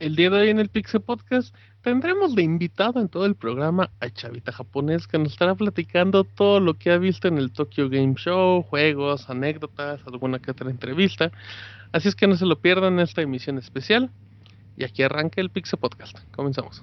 El día de hoy en el Pixel Podcast tendremos de invitado en todo el programa a Chavita Japonés que nos estará platicando todo lo que ha visto en el Tokyo Game Show, juegos, anécdotas, alguna que otra entrevista. Así es que no se lo pierdan esta emisión especial. Y aquí arranca el Pixel Podcast. Comenzamos.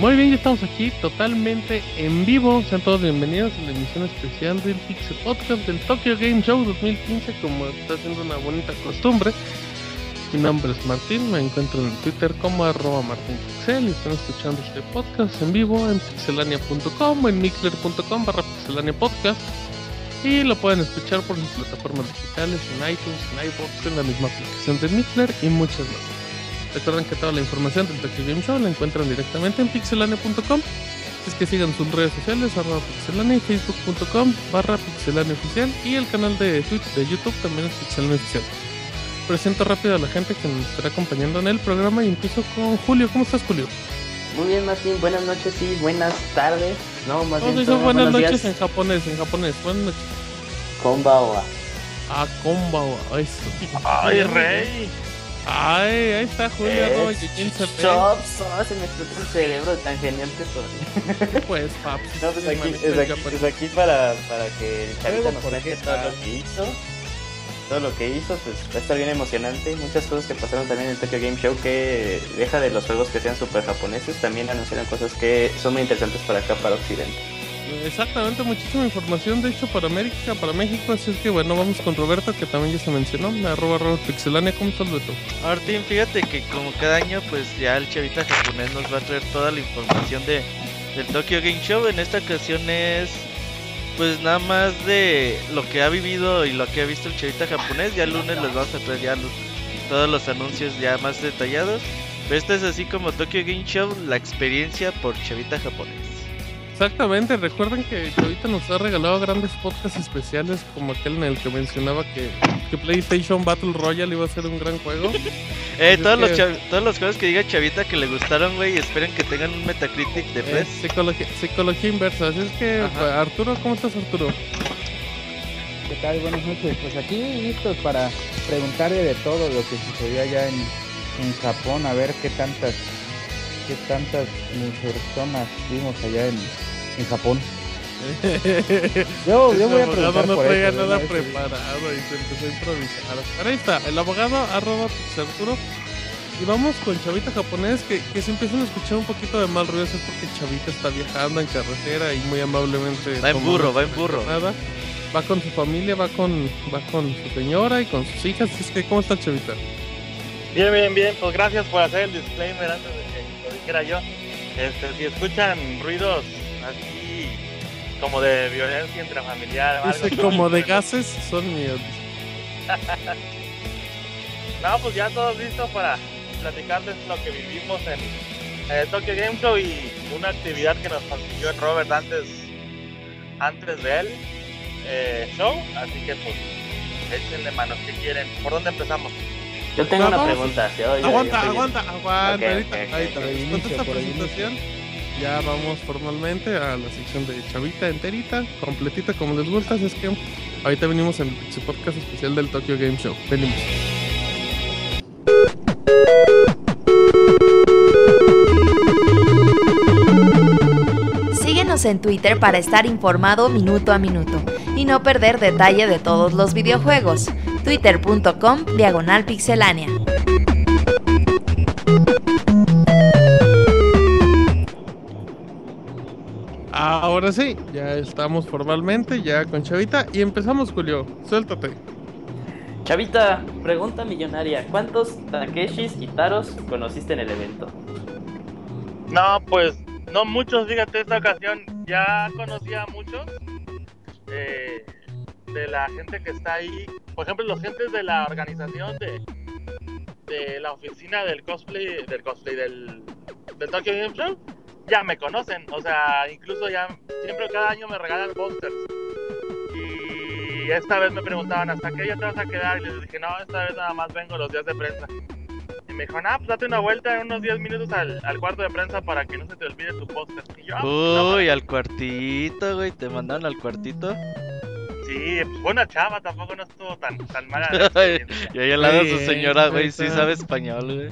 Muy bien, ya estamos aquí totalmente en vivo. Sean todos bienvenidos a la emisión especial del Pixel Podcast del Tokyo Game Show 2015, como está siendo una bonita costumbre. Mi nombre es Martín, me encuentro en Twitter como arroba martinpixel y están escuchando este podcast en vivo en pixelania.com en mixler.com barra pixelania podcast y lo pueden escuchar por sus plataformas digitales en iTunes, en iVoox, en la misma aplicación de Mixler y muchas más. Recuerden que toda la información del Tokyo Game Show la encuentran directamente en pixelania.com. Así es que sigan sus redes sociales, arroba pixelania y facebook.com barra pixelania oficial y el canal de Twitch de YouTube también es pixelania oficial. Presento rápido a la gente que nos estará acompañando en el programa y empiezo con Julio. ¿Cómo estás, Julio? Muy bien, Martín. Buenas noches y buenas tardes. No, más No, bien. todo, buenas buenos noches días. en japonés, en japonés. Buenas noches. Konbawa. Ah, konbawa. ¡Ay, rey! Ay, ahí está Julio, Eh. Chops, oh, se me explotó el cerebro tan genial que soy. Pues, paps. No, pues aquí, es aquí, pues para, para que el chavita Luego, nos ¿por cuente todo lo que hizo. Todo lo que hizo, pues va a estar bien emocionante. Muchas cosas que pasaron también en el Tokyo Game Show que deja de los juegos que sean super japoneses. También anunciaron cosas que son muy interesantes para acá, para Occidente. Exactamente, muchísima información, de hecho, para América, para México. Así es que, bueno, vamos con Roberto, que también ya se mencionó. Arroba, arroba pixelania. ¿Cómo estás, Beto? Martín, fíjate que como cada año, pues ya el chavita japonés nos va a traer toda la información de del Tokyo Game Show. En esta ocasión es pues nada más de lo que ha vivido y lo que ha visto el chavita japonés. Ya el lunes les vamos a traer ya los- todos los anuncios ya más detallados. Pero esta es así como Tokyo Game Show, la experiencia por chavita japonés. Exactamente, recuerden que ahorita nos ha regalado grandes podcasts especiales, como aquel en el que mencionaba que, que PlayStation Battle Royale iba a ser un gran juego. Eh, todos, los que- todos los juegos que diga chavita que le gustaron, güey, esperen que tengan un Metacritic de Eh, 3. psicología, psicología inversa. Así es que, Ajá. pues, Arturo, ¿cómo estás, Arturo? ¿Qué tal? Buenas noches. Pues aquí listos para preguntarle de todo lo que sucedió allá en, en Japón, a ver qué tantas, qué tantas personas vimos allá en, en Japón. Yo, yo voy a el abogado preguntar no por traía eso, nada ¿verdad? preparado y se empezó a improvisar. Pero ahí está, el abogado arroba Arturo. Y vamos con Chavita japonés, que, que se empiezan a escuchar un poquito de mal ruido, es porque Chavita está viajando en carretera y muy amablemente... Va en burro, va en burro. Nada. Va con su familia, va con, va con su señora y con sus hijas. Así es que, ¿cómo está Chavita? Bien, bien, bien. Pues gracias por hacer el disclaimer antes de que dijera yo. Este, si escuchan ruidos así como de violencia intrafamiliar, algo como de pues, gases son míos. No, pues ya todos listos para platicarles lo que vivimos en el Tokyo Game Show y una actividad que nos consiguió el Robert antes, antes de él eh, show. Así que pues échenle manos que quieren. ¿Por dónde empezamos? Yo tengo una pregunta. Yo- yo- Aguanta, yo aguanta, aguanta. Ok, ahorita, ok, ok, ahorita, ok. después de Inicio, esta presentación, ya vamos formalmente a la sección de Chavita enterita, completita como les gusta. Es que ahorita venimos en su podcast especial del Tokyo Game Show. Venimos. Síguenos en Twitter para estar informado minuto a minuto y no perder detalle de todos los videojuegos. twitter.com diagonal pixelánea. Ahora sí, ya estamos formalmente, ya con Chavita. Y empezamos, Julio. Suéltate. Chavita, pregunta millonaria. ¿Cuántos Takeshis y Taros conociste en el evento? No, pues no muchos, fíjate, esta ocasión ya conocía a muchos eh, de la gente que está ahí. Por ejemplo, los gentes de la organización de, de la oficina del cosplay, del cosplay del, del Tokyo Game Show, ya me conocen. O sea, incluso ya siempre cada año me regalan posters. Y esta vez me preguntaban, ¿hasta qué día te vas a quedar? Y les dije, no, esta vez nada más vengo los días de prensa. Y me dijo, nah, pues date una vuelta en unos 10 minutos al, al cuarto de prensa para que no se te olvide tu póster. Y yo, "Ah, no, Uy, al cuartito, güey. Te mandaron al cuartito. Sí, pues buena chava, tampoco no estuvo tan, tan mala. Y ahí al lado su Sí, señora, güey, sí sabe español, güey.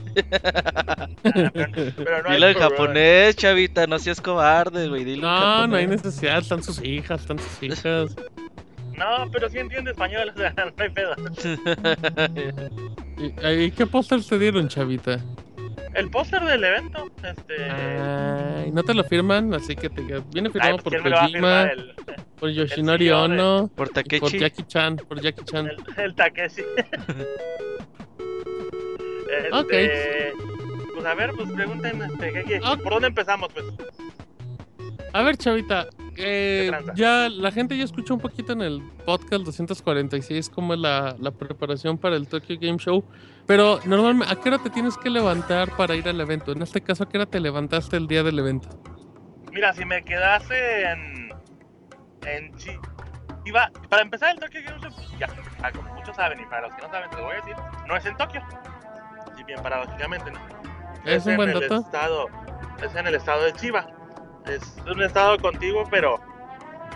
Pero no hay Dile en problema. japonés, chavita, no seas cobarde, güey. Dile No, no hay necesidad, están sus hijas, están sus hijas. No, pero sí entiende español, o sea, no hay pedo. ¿Y, y qué póster te dieron, Chavita? El póster del evento, este... Ay, no te lo firman, así que te viene Ay, firmado pues, por ¿quién me lo va a firmar? Por El, por Yoshinori de- Ono, Por y por. Jackie Chan, por Jackie Chan. el, el Takeshi. Este, Ok. Pues a ver, pues pregunten, este, ¿qué, qué? Ok. ¿por dónde empezamos, pues? A ver, Chavita, eh, ya la gente ya escuchó un poquito en el podcast 246 cómo es la, la preparación para el Tokyo Game Show, pero normalmente, ¿a qué hora te tienes que levantar para ir al evento? En este caso, ¿a qué hora te levantaste el día del evento? Mira, si me quedase en... En. Iba, para empezar el Tokyo Game Show, pues ya, como muchos saben, y para los que no saben, te lo voy a decir, no es en Tokio. Si bien paradójicamente, ¿no? Es un en buen el dato. Estado, es en el estado de Chiba. Es un estado contiguo, pero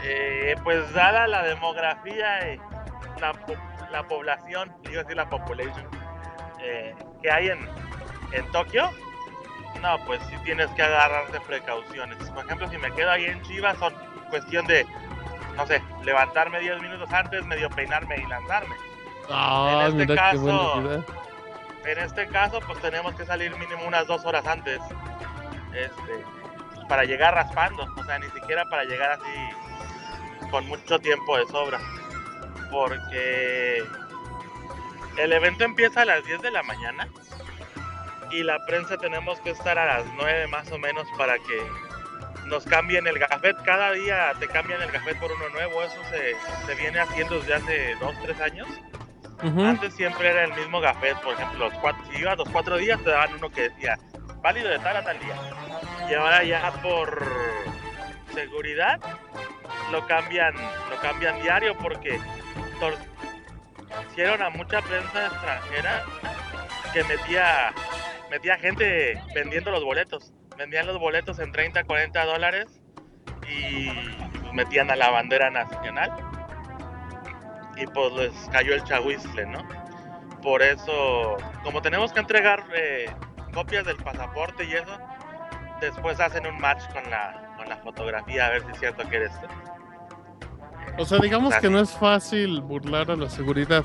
eh, pues dada la demografía y la, la población, digo decir la population, eh, que hay en, en Tokio, no, pues sí tienes que agarrarte precauciones. Por ejemplo, si me quedo ahí en Chiba, son cuestión de, no sé, levantarme 10 minutos antes, medio peinarme y lanzarme. Ah, este mira qué caso-. En este caso, pues tenemos que salir mínimo unas dos horas antes. Este, para llegar raspando. O sea, ni siquiera para llegar así con mucho tiempo de sobra. Porque el evento empieza a las 10 de la mañana. Y la prensa tenemos que estar a las 9 más o menos para que nos cambien el gafet. Cada día te cambian el gafet por uno nuevo. Eso se, se viene haciendo desde hace 2, 3 años. Ujú. Antes siempre era el mismo gafet, por ejemplo, los cuatro, si ibas los cuatro días te daban uno que decía válido de tal a tal día. Y ahora ya por seguridad lo cambian, lo cambian diario porque hicieron a mucha prensa extranjera que metía, metía gente vendiendo los boletos. Vendían los boletos en 30, 40 dólares y pues, metían a la bandera nacional y pues les cayó el chahuizle, ¿no? Por eso, como tenemos que entregar eh, copias del pasaporte y eso, después hacen un match con la, con la fotografía a ver si es cierto que eres tú. O sea, digamos Así. que no es fácil burlar a la seguridad.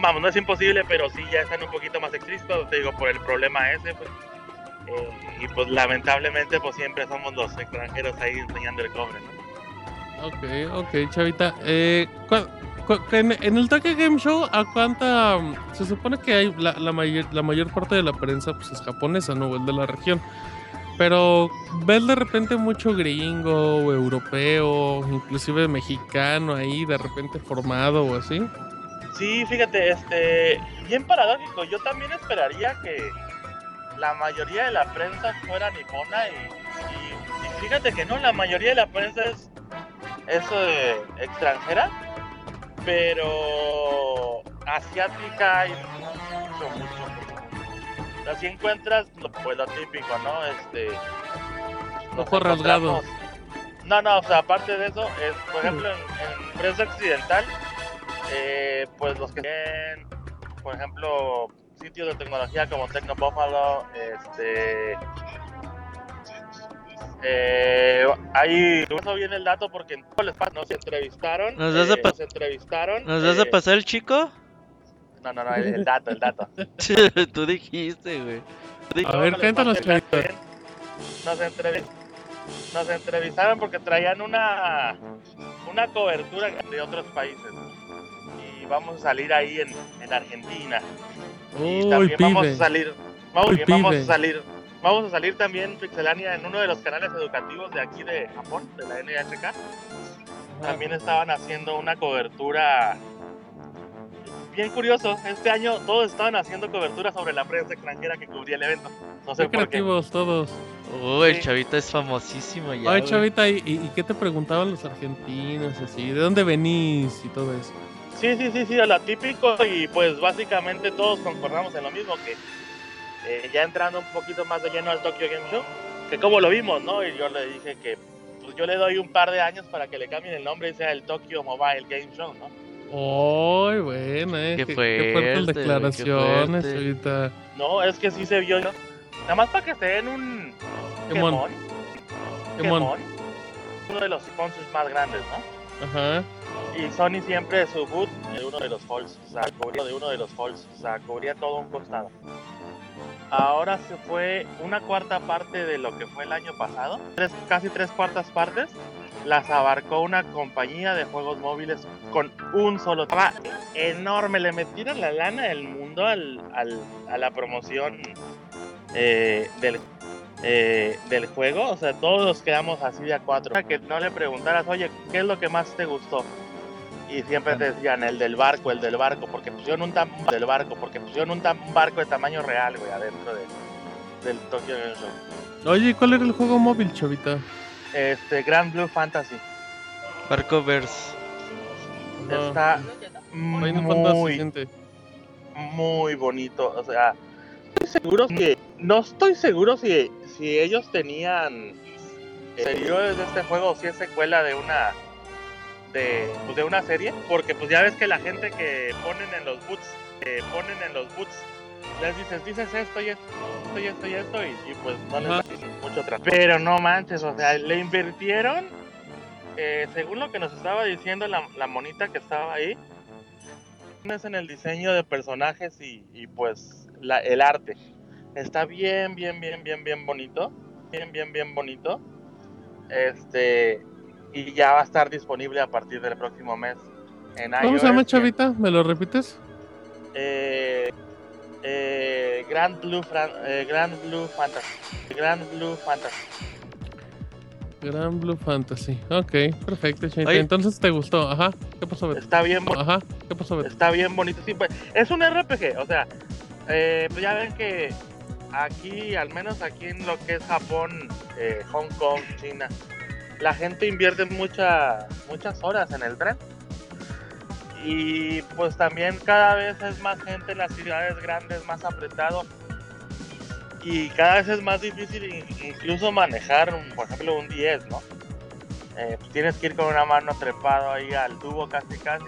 Vamos, no es imposible, pero sí ya están un poquito más estrictos, te digo, por el problema ese, pues. Eh, y pues lamentablemente, pues siempre somos los extranjeros ahí enseñando el cobre, ¿no? Ok, ok, Chavita. Eh, cua- cu- en, en el Tokyo Game Show, ¿a cuánta? mm, Se supone que hay la, la mayor, la mayor parte de la prensa pues, es japonesa, ¿no? El de la región. Pero ves de repente mucho gringo europeo, inclusive mexicano ahí de repente formado o así. Sí, fíjate, este, bien paradójico. Yo también esperaría que la mayoría de la prensa fuera nipona y, y- y fíjate que no, la mayoría de la prensa es, es eh, extranjera, pero asiática hay mucho, mucho, mucho. Así encuentras pues, lo típico, ¿no? Este, nos Ojo rasgado. encontramos- No, no, o sea, aparte de eso, es, por ejemplo, en, en prensa occidental, eh, pues los que tienen, por ejemplo, sitios de tecnología como Tecno Buffalo, este, Eh, ahí eso viene el dato porque en todo el espacio nos entrevistaron. ¿Nos das eh, pa- nos entrevistaron. ¿Nos vas a eh, pasar el chico? No, no, no, el, el dato, el dato. Tú dijiste, güey. A No, ver, no cuéntanos. Nos, entrevi- nos entrevistaron porque traían una, una cobertura de otros países. Y vamos a salir ahí en, en Argentina. Y Uy, también vamos a salir, vamos, Uy, vamos a salir, vamos a salir también Pixelania en uno de los canales educativos de aquí de Japón, de la NHK. También estaban haciendo una cobertura bien curioso. Este año todos estaban haciendo cobertura sobre la prensa extranjera que cubría el evento. No sé Qué por qué. creativos todos. Uy, el Sí. chavita es famosísimo ya. Ay. Chavita, ¿y, y, y qué te preguntaban los argentinos así? ¿De dónde venís y todo eso? Sí, sí, sí, sí, a lo típico y pues básicamente todos concordamos en lo mismo que eh, ya entrando un poquito más de lleno al Tokyo Game Show, que como lo vimos, ¿no? Y yo le dije que pues yo le doy un par de años para que le cambien el nombre y sea el Tokyo Mobile Game Show, ¿no? Ay, buena, eh. Qué Qué, fuerte, fuertes güey, qué declaraciones, fuerte. Chavita. No, es que sí se vio, ¿no? Nada más para que se den un Quemón. quemón, uno de los sponsors más grandes, ¿no? Y Sony siempre su boot de uno de los halls, o sea, cubría de uno de los halls, cubría todo un costado. Ahora se fue una cuarta parte de lo que fue el año pasado, tres, casi tres cuartas partes, las abarcó una compañía de juegos móviles con un solo. Estaba enorme, le metieron la lana del mundo al, al- a la promoción eh, del, eh, del juego, o sea, todos quedamos así de a cuatro. Que no le preguntaras, oye, ¿qué es lo que más te gustó? Y siempre te decían el del barco, el del barco, porque pusieron un, tam del barco, porque pusieron un, tam- un barco de tamaño real, güey, adentro de, del Tokyo Game Show. Oye, ¿y ¿cuál era el juego móvil, Chavita? Este, Grand Blue Fantasy. Barcoverse. Ajá. Está Final Fantasy muy, siente. muy bonito. O sea, estoy seguro que. No estoy seguro si, si ellos tenían eh, seguidores de este juego o si es secuela de una. De, pues de una serie. Porque pues ya ves que la gente que ponen en los boots. Que ponen en los boots. Les dices, dices esto y esto y esto y esto. Y, y, pues no les da mucho atrás. Pero no manches, o sea, le invirtieron. eh, según lo que nos estaba diciendo la, la monita que estaba ahí, es en el diseño de personajes y, y, pues la- el arte. Está bien, bien, bien, bien, bien bonito. Bien, bien, bien bonito. Este. Y ya va a estar disponible a partir del próximo mes. En ¿Cómo se llama, Chavita? ¿Me lo repites? Eh, eh, Grand Blue Fran- eh, Grand Blue Fantasy. Grand Blue Fantasy. Gran Blue Fantasy. Ok, perfecto, Chavita. Oye. Entonces te gustó. Ajá. ¿Qué pasó, Beto? Está bien bonito. Ajá. ¿Qué pasó, Beto? Está bien bonito. Sí, pues, es un RPG, o sea, eh, pues ya ven que aquí, al menos aquí en lo que es Japón, eh, Hong Kong, China, la gente invierte mucha, muchas horas en el tren. Y pues también cada vez es más gente en las ciudades grandes, más apretado. Y cada vez es más difícil in- incluso manejar, por ejemplo, un 10, ¿no? Eh, pues tienes que ir con una mano trepado ahí al tubo casi casi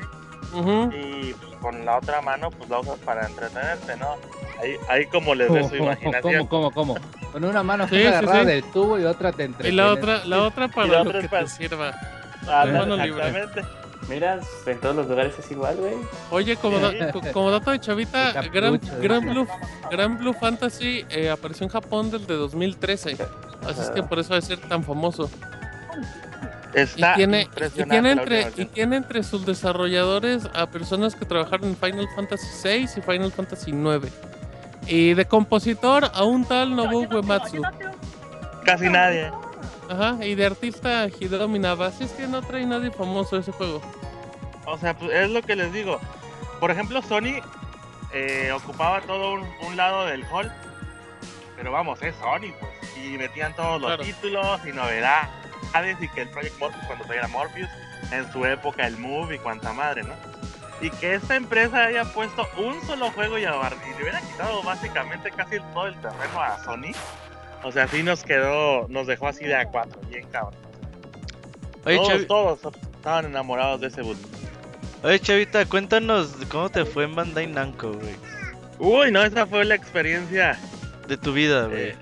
Ujú. y pues, con la otra mano pues la usas para entretenerte, ¿no? Ahí, ahí como les dé ¿Cómo, su imaginación. cómo, cómo, cómo? Con una mano Sí, estás sí, agarrada sí. del tubo y otra te Y entretiene. la otra, la otra para la lo otra que para- te sirva. Ándale, mano libre. exactamente. Mira, en todos los lugares es igual, güey. Oye, como, da- co- como dato de Chavita, Gran, capucho, Gran, dice. Blue, Gran Blue Fantasy eh, apareció en Japón desde 2013. Así es que por eso debe ser tan famoso. Y Está tiene, y, tiene entre, y tiene entre sus desarrolladores a personas que trabajaron en Final Fantasy VI y Final Fantasy IX. Y de compositor a un tal Nobuo Uematsu. Casi nadie. Ajá, y de artista Hideo Minaba. Así es que no trae nadie famoso ese juego. O sea, pues es lo que les digo. Por ejemplo, Sony eh, ocupaba todo un, un lado del hall. Pero vamos, es Sony, pues. Y metían todos los Claro. títulos y novedades. Y que el Project Morpheus, cuando trajera Morpheus, en su época el Move y cuanta madre, ¿no? Y que esta empresa haya puesto un solo juego y, abar- y le hubiera quitado básicamente casi todo el terreno a Sony. O sea, sí nos quedó, nos dejó así de a cuatro, bien cabrón. Oye, todos, Chavi- todos estaban enamorados de ese boot. Oye, Chavita, cuéntanos cómo te fue en Bandai Namco, güey. Uy, no, esa fue la experiencia De tu vida, güey. eh,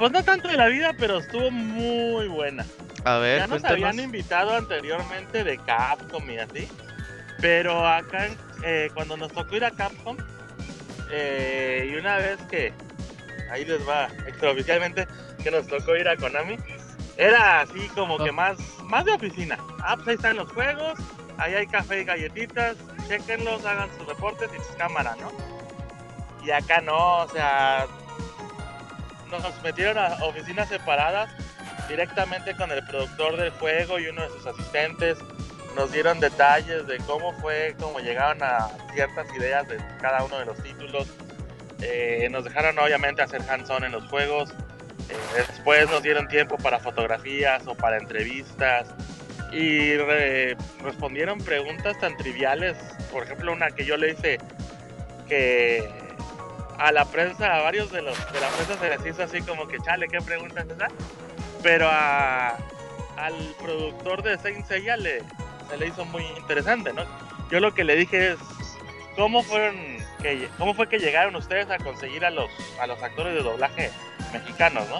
pues no tanto de la vida, pero estuvo muy buena. A ver, Ya nos cuéntanos. habían invitado anteriormente de Capcom y así. Pero acá, eh, cuando nos tocó ir a Capcom, eh, y una vez que, ahí les va extraoficialmente, que nos tocó ir a Konami, era así como que Ah. más, más de oficina. Ah, pues ahí están los juegos, ahí hay café y galletitas, chequenlos, hagan sus reportes y sus cámaras, ¿no? Y acá no, o sea, nos metieron a oficinas separadas directamente con el productor del juego y uno de sus asistentes. Nos dieron detalles de cómo fue, cómo llegaron a ciertas ideas de cada uno de los títulos. Eh, nos dejaron obviamente hacer hands-on en los juegos. Eh, después nos dieron tiempo para fotografías o para entrevistas. Y re- respondieron preguntas tan triviales. Por ejemplo, una que yo le hice que a la prensa, a varios de los de la prensa se les hizo así como que chale, ¿qué pregunta es esa? Pero a, al productor de Saint Seiya le, se le hizo muy interesante, ¿no? Yo lo que le dije es, ¿cómo fueron que, cómo fue que llegaron ustedes a conseguir a los, a los actores de doblaje mexicanos, ¿no?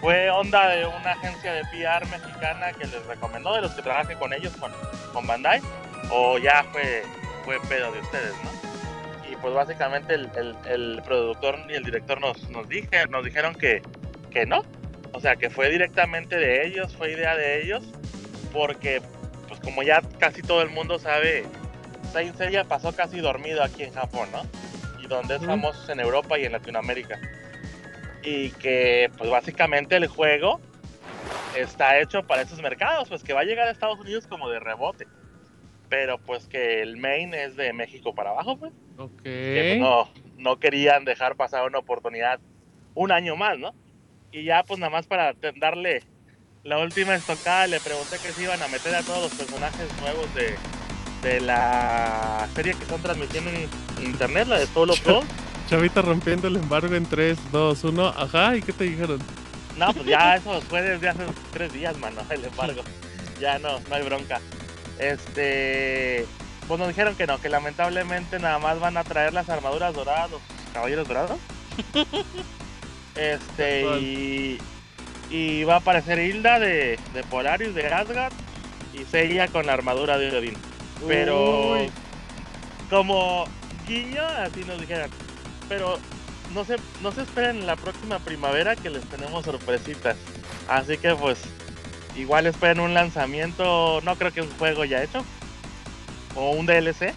Fue onda de una agencia de PR mexicana que les recomendó de los que trabajen con ellos, con, con Bandai, o ya fue, fue pedo de ustedes, ¿no? Pues básicamente el, el- el productor y el director nos, nos, dije, nos dijeron que, que no. O sea, que fue directamente de ellos, fue idea de ellos, porque pues como ya casi todo el mundo sabe, Saint Seiya pasó casi dormido aquí en Japón, ¿no? Y donde es famoso en Europa y en Latinoamérica. Y que pues básicamente el juego está hecho para esos mercados, pues que va a llegar a Estados Unidos como de rebote. Pero pues que el main es de México para abajo, pues Ok. que pues, no, no querían dejar pasar una oportunidad un año más, ¿no? Y ya pues nada más para darle la última estocada, le pregunté que si iban a meter a todos los personajes nuevos de, de la serie que están transmitiendo en internet, la de Solo Pro. Chavita rompiendo el embargo en 3, 2, 1. Ajá, ¿y qué te dijeron? No, pues ya eso fue desde hace tres días, mano, el embargo. Ya no, no hay bronca. Este, pues nos dijeron que no, que lamentablemente nada más van a traer las armaduras doradas, los caballeros dorados. Este, y, y va a aparecer Hilda de, de Polarius, de Asgard, y Seiya con la armadura de Odin. Pero Uy. como guiño, así nos dijeron. Pero no se, no se esperen la próxima primavera que les tenemos sorpresitas. Así que pues igual esperen un lanzamiento, no creo que un juego ya hecho. O un DLC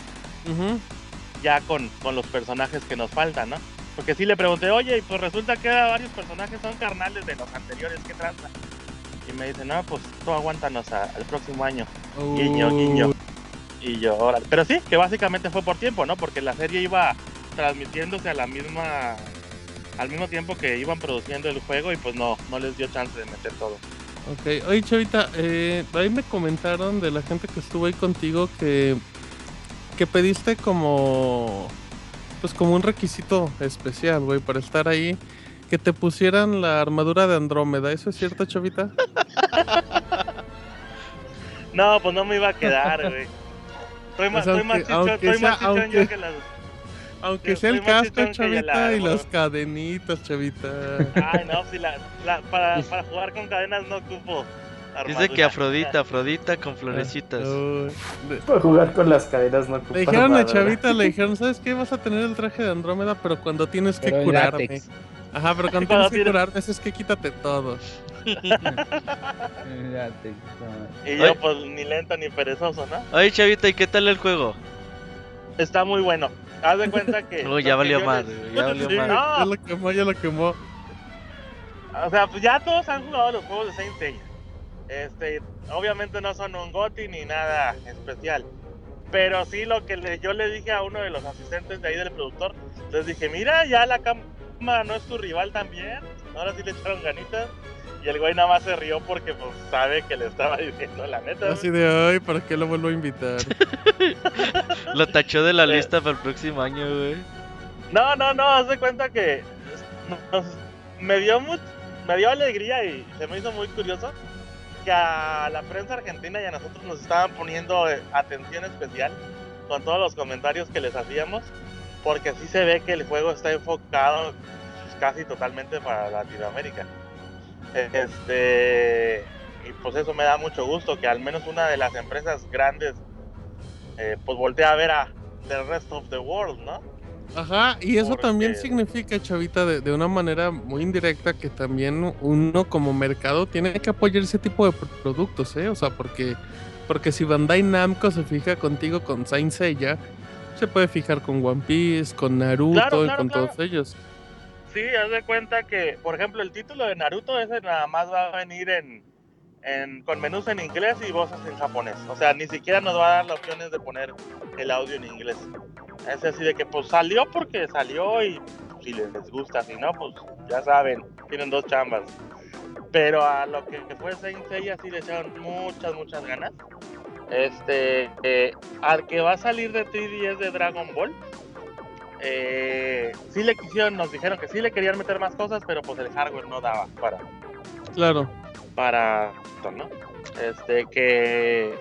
ya con, con los personajes que nos faltan, ¿no? Porque sí le pregunté, oye, y pues resulta que varios personajes son carnales de los anteriores, ¿qué tranza? Y me dice, no, pues tú aguántanos a- al próximo año. Guiño, guiño. Y yo, órale. Pero sí, que básicamente fue por tiempo, ¿no? Porque la serie iba transmitiéndose a la misma. al mismo tiempo que iban produciendo el juego y pues no, no les dio chance de meter todo. Ok, oye Chavita, eh, ahí me comentaron de la gente que estuvo ahí contigo que, que pediste como, pues como un requisito especial, güey, para estar ahí, que te pusieran la armadura de Andrómeda, ¿eso es cierto, Chavita? No, pues no me iba a quedar, güey. Estoy más, Pues estoy más chichón, aunque estoy más sea- chichón yo que las. Aunque sea el casco, Chavita, y armadura. las cadenitas, Chavita. Ay, no, si la, la- para, para jugar con cadenas no ocupo. Dice que armadura. Afrodita, Afrodita con florecitas. Uy. Le- Para jugar con las cadenas no ocupa Le dijeron a armadura. Chavita, le dijeron, ¿sabes qué? Vas a tener el traje de Andrómeda, pero cuando tienes que Pero curarme. látex. Ajá, pero cuando tienes que curarme, es que quítate todo. Y yo, pues ni lento ni perezoso, ¿no? Oye, Chavita, ¿y qué tal el juego? Está muy bueno. Haz de cuenta que. Uy, ya valió madre, les- ya valió Sí, madre. No. Ya lo quemó, ya lo quemó. O sea, pues ya todos han jugado los juegos de Saint Seiya. Este, obviamente no son un GOTY ni nada especial. Pero sí lo que le- yo le dije a uno de los asistentes de ahí del productor, les dije, mira, ya la cámara no es tu rival también. Ahora sí le echaron ganitas. Y el güey nada más se rió porque pues sabe que le estaba diciendo la neta. Así de hoy, ¿para qué lo vuelvo a invitar? Lo tachó de la Sí. lista para el próximo año, güey. No, no, no, haz de cuenta que nos- me dio much- me dio alegría y se me hizo muy curioso que a la prensa argentina y a nosotros nos estaban poniendo eh, atención especial con todos los comentarios que les hacíamos, porque sí se ve que el juego está enfocado pues, casi totalmente para Latinoamérica. Este, y pues eso me da mucho gusto que al menos una de las empresas grandes eh, pues voltea a ver a the rest of the world, ¿no? Ajá, y eso también significa, Chavita, de, de una manera muy indirecta que también uno como mercado tiene que apoyar ese tipo de pro- productos, ¿eh? O sea, porque, porque si Bandai Namco se fija contigo con Saint Seiya, se puede fijar con One Piece, con Naruto Claro, y con claro. todos ellos. Sí, haz de cuenta que, por ejemplo, el título de Naruto ese nada más va a venir en, en con menús en inglés y voces en japonés. O sea, ni siquiera nos va a dar las opciones de poner el audio en inglés. Es así de que pues salió porque salió y si les gusta, si no, pues ya saben, tienen dos chambas. Pero a lo que fue Saint Seiya sí le echaron muchas, muchas ganas. Este, eh, al que va a salir de 3DS de Dragon Ball, eh, sí le quisieron, nos dijeron que sí le querían meter más cosas, pero pues el hardware no daba para, Claro. para ¿no? Este que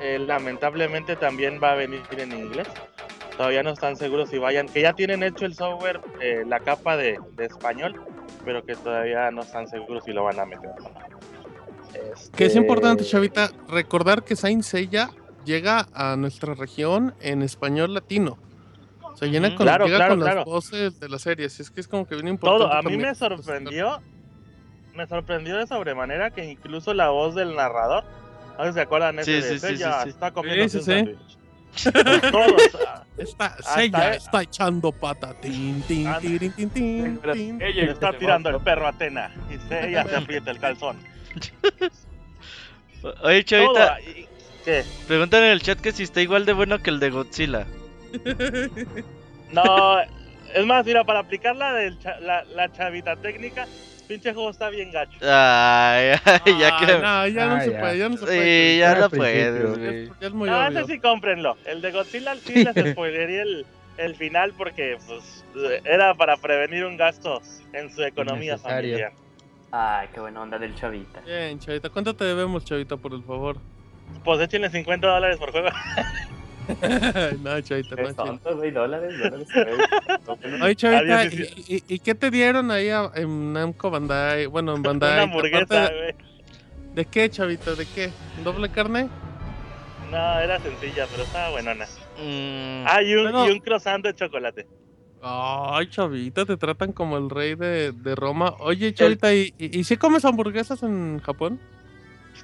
eh, lamentablemente también va a venir en inglés. Todavía no están seguros si vayan, que ya tienen hecho el software, eh, la capa de, de español, pero que todavía no están seguros si lo van a meter. no. Que es Este, importante, Chavita, recordar que Saint Seiya llega a nuestra región en español latino. O sea, llena con, Claro, llega claro, con claro. las voces de la serie. Así es que es como que bien importante. Todo, a mí me sorprendió, me sorprendió de sobremanera que incluso la voz del narrador, no sé si se acuerdan ese Sí, de sí, sí, Seiya sí, sí. está comiendo Sí, sí, un sí. sándwich. Todos, Está, e- está echando pata. Tin, tin, Ah, tin, tin, pero tin. ella- le está tirando el perro a Atena y Seiya se aprieta el calzón. Oye, Chavita, ¿Qué? preguntan en el chat que si está igual de bueno que el de Godzilla. No, es más, mira, para aplicar la, del cha- la, la chavita técnica, pinche juego está bien gacho. Ay, ay, ya Ay, que. no, ya no Ah, se ya. puede, ya no se Sí, puede. ya Al no puedes, Ya güey. es- ya es muy No, obvio. ese sí cómprenlo. El de Godzilla sí les spoilería el, el final porque pues era para prevenir un gasto en su economía familiar. Ay, qué buena onda del chavita. Bien, Chavita. ¿Cuánto te debemos, Chavita, por el favor? Pues échenle 50 dólares por juego. no, Chavita, no, ¿Qué Chavita. tonto, güey? ¿Dólares? ¿Dólares? güey. Oye, Chavita, Adiós, ¿y, y, y qué te dieron ahí a- en Namco Bandai? Bueno, en Bandai. Una hamburguesa, de- güey. ¿De qué, Chavita? ¿De qué? ¿Doble carne? No, era sencilla, pero estaba buenona. Mm, Ah, y un, Pero- y un croissant de chocolate. Ay, Chavita, te tratan como el rey de, de Roma. Oye, Chavita, ¿y, y, y si comes hamburguesas en Japón?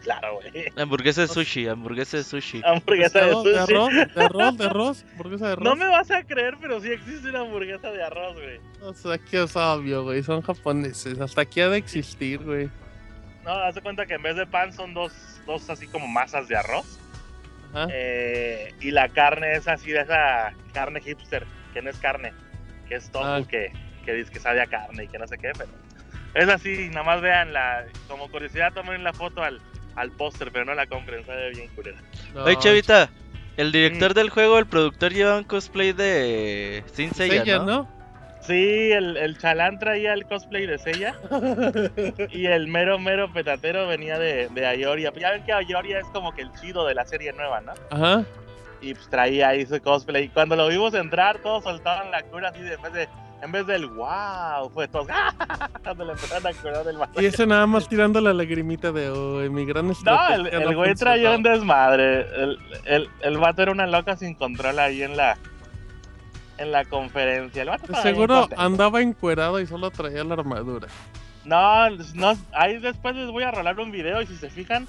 Claro, güey. hamburguesa de sushi, hamburguesa de sushi. Hamburguesa de ¿Pescado? ¿De sushi. arroz? ¿De arroz? ¿De arroz? ¿Hamburguesa de arroz? No me vas a creer, pero sí existe una hamburguesa de arroz, güey. O sea, que es obvio, güey. Son japoneses. Hasta aquí ha de existir, güey. No, haz de cuenta que en vez de pan son dos, dos así como masas de arroz. Ajá. Eh, y la carne es así de esa carne hipster, que no es carne, que es tofu, Ah. que, que dice que sabe a carne y que no sé qué, pero es así, nada más vean la, como curiosidad tomen la foto al, al póster, pero no la compren, sabe bien culera. No, Oye, Chavita, el Mm. director del juego, el productor, lleva un cosplay de Sin Seiya, Seiya, ¿no? ¿no? Sí, el, el chalán traía el cosplay de Seiya y el mero mero petatero venía de, de Ayoria. Ya ven que Ayoria es como que el chido de la serie nueva, ¿no? Ajá. y pues traía ahí su cosplay. Y cuando lo vimos entrar, todos soltaban la cura así de en vez de, en vez del wow, fue todos cuando le empezaron a curar del Y ese nada más tirando la lagrimita de hoy, mi gran No, el, el güey traía un desmadre. El, el, el vato era una loca sin control ahí en la en la conferencia. El vato seguro andaba encuerado y solo traía la armadura. No, no, ahí después les voy a rolar un video y si se fijan,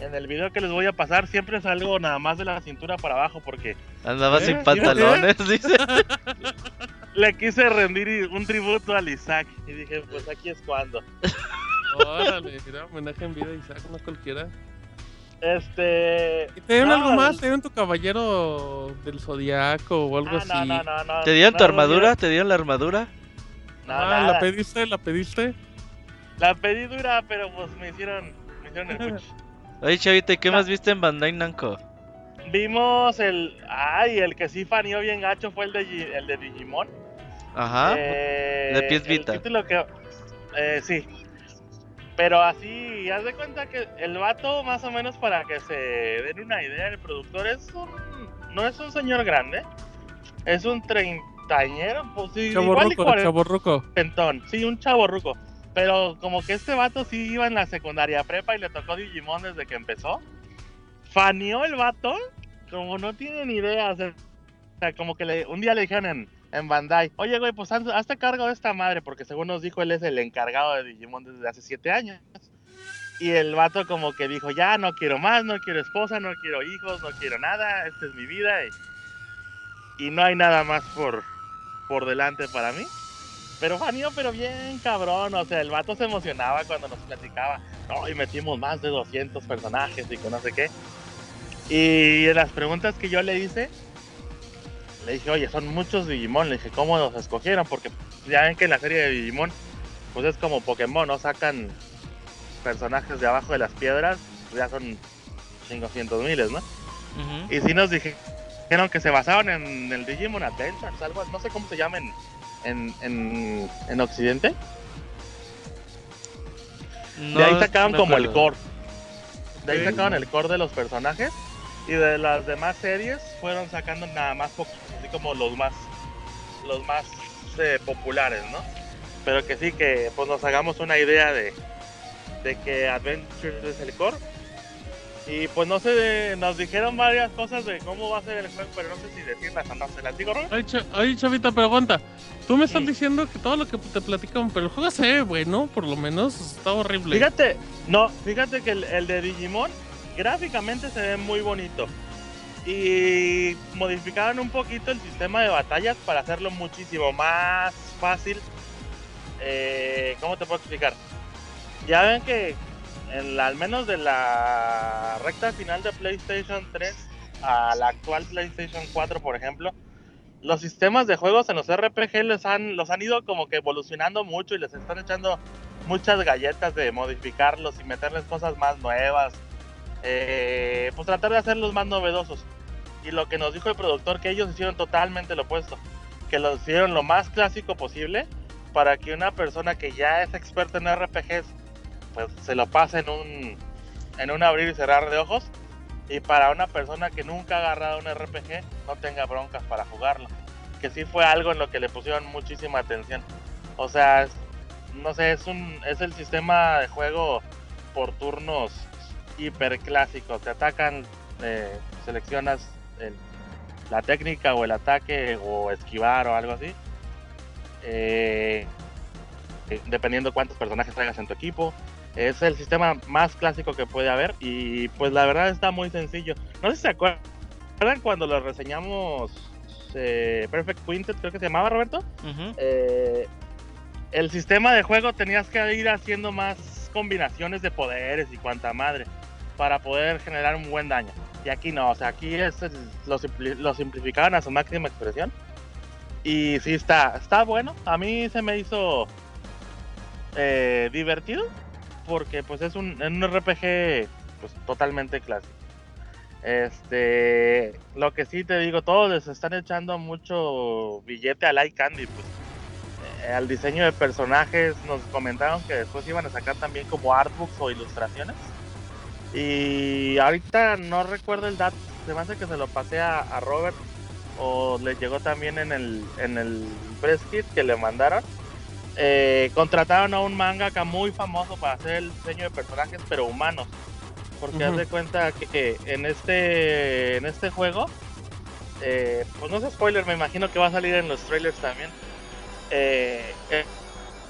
en el video que les voy a pasar siempre salgo nada más de la cintura para abajo porque Andaba ¿Eh? sin ¿Fíjate? pantalones, dice. le quise rendir un tributo al Isaac y dije, pues aquí es cuando. Órale, mira, homenaje en vida a Isaac, no cualquiera. Este... ¿Y te dieron no, algo más? ¿Te dieron tu caballero del zodiaco o algo Ah, así? no, no, no, no. ¿Te dieron tu no, armadura? ¿Te dieron la armadura? No, ah, nada. ¿la pediste? ¿La pediste? La pedí dura, pero pues me hicieron, me hicieron el puch. Oye, Chavita, ¿y qué No. más viste en Bandai Namco? Vimos el. Ay, el que sí faneó bien gacho fue el de, el de Digimon. Ajá. Eh, de pies el Vita. título que. Eh, sí. Pero así, haz de cuenta que el vato, más o menos para que se den una idea, el productor es un. No es un señor grande. Es un treintañero, pues sí, Chaborruco, chaborruco. Sí, un chavo ruco. Pero como que este vato sí iba en la secundaria prepa y le tocó Digimon desde que empezó. Faneó el vato, como no tiene ni idea. O sea, como que le, un día le dijeron en, Bandai, oye, güey, pues haz- hazte cargo de esta madre, porque según nos dijo, él es el encargado de Digimon desde hace siete años. Y el vato como que dijo, ya no quiero más, no quiero esposa, no quiero hijos, no quiero nada, esta es mi vida y, no hay nada más por, por delante para mí. Pero Fanio, pero bien cabrón, o sea, el vato se emocionaba cuando nos platicaba, no, y metimos más de 200 personajes y que no sé qué. Y en las preguntas que yo le hice, le dije, oye, son muchos Digimon, le dije, ¿cómo los escogieron? Porque ya ven que en la serie de Digimon, pues es como Pokémon, ¿no? Sacan personajes de abajo de las piedras, ya son 500 miles, ¿no? Y sí nos dije- dijeron que se basaban en el Digimon Adventures, algo, no sé cómo se llama en, en, en, en Occidente. de ahí sacaban no como el core. De ahí sacaban el core de los personajes. Y de las demás series fueron sacando nada más así como los más los más eh, populares, ¿no? Pero que sí que pues nos hagamos una idea de, de que Adventures es el core. Y pues no sé, nos dijeron varias cosas de cómo va a ser el juego, pero no sé si decirlas o no. ¿Se las digo, Robert? Ay, cha- ay, chavita, pero aguanta. Tú me estás Mm. diciendo que todo lo que te platican, pero el juego se ve bueno, por lo menos. Está horrible. Fíjate, no, fíjate que el, el de Digimon gráficamente se ve muy bonito. Y modificaron un poquito el sistema de batallas para hacerlo muchísimo más fácil. Eh, ¿Cómo te puedo explicar? Ya ven que al menos de la recta final de PlayStation 3 a la actual PlayStation 4, por ejemplo, los sistemas de juegos en los RPG han, los han ido como que evolucionando mucho y les están echando muchas galletas de modificarlos y meterles cosas más nuevas. Eh, pues tratar de hacerlos más novedosos. Y lo que nos dijo el productor, que ellos hicieron totalmente lo opuesto. Que lo hicieron lo más clásico posible para que una persona que ya es experta en RPGs, pues se lo pase en un, en un abrir y cerrar de ojos. Y para una persona que nunca ha agarrado un RPG, no tenga broncas para jugarlo. Que sí fue algo en lo que le pusieron muchísima atención. O sea, no sé, es un es el sistema de juego por turnos hiper clásico. Te atacan, eh, seleccionas el- la técnica o el ataque o esquivar o algo así. Eh, eh, dependiendo cuántos personajes traigas en tu equipo. Es el sistema más clásico que puede haber y pues la verdad está muy sencillo. No sé si se acuerdan cuando lo reseñamos eh, Perfect Quintet, creo que se llamaba Roberto. Eh, el sistema de juego tenías que ir haciendo más combinaciones de poderes y cuanta madre para poder generar un buen daño. Y aquí no, o sea, aquí es lo, simpli- lo simplificaban a su máxima expresión. Y sí está, está bueno. A mí se me hizo eh, divertido porque pues es un, un RPG pues totalmente clásico. Este, lo que sí te digo, todos les están echando mucho billete a Light Candy, pues eh, al diseño de personajes nos comentaron que después iban a sacar también como artbooks o ilustraciones. Y ahorita no recuerdo el dato, se me hace que se lo pasé a, a Robert o le llegó también en el, en el press kit que le mandaron. Eh, contrataron a un mangaka muy famoso para hacer el diseño de personajes, pero humanos. Porque haz Ujú. de cuenta que, en este en este juego, eh, pues no es spoiler, me imagino que va a salir en los trailers también. Eh,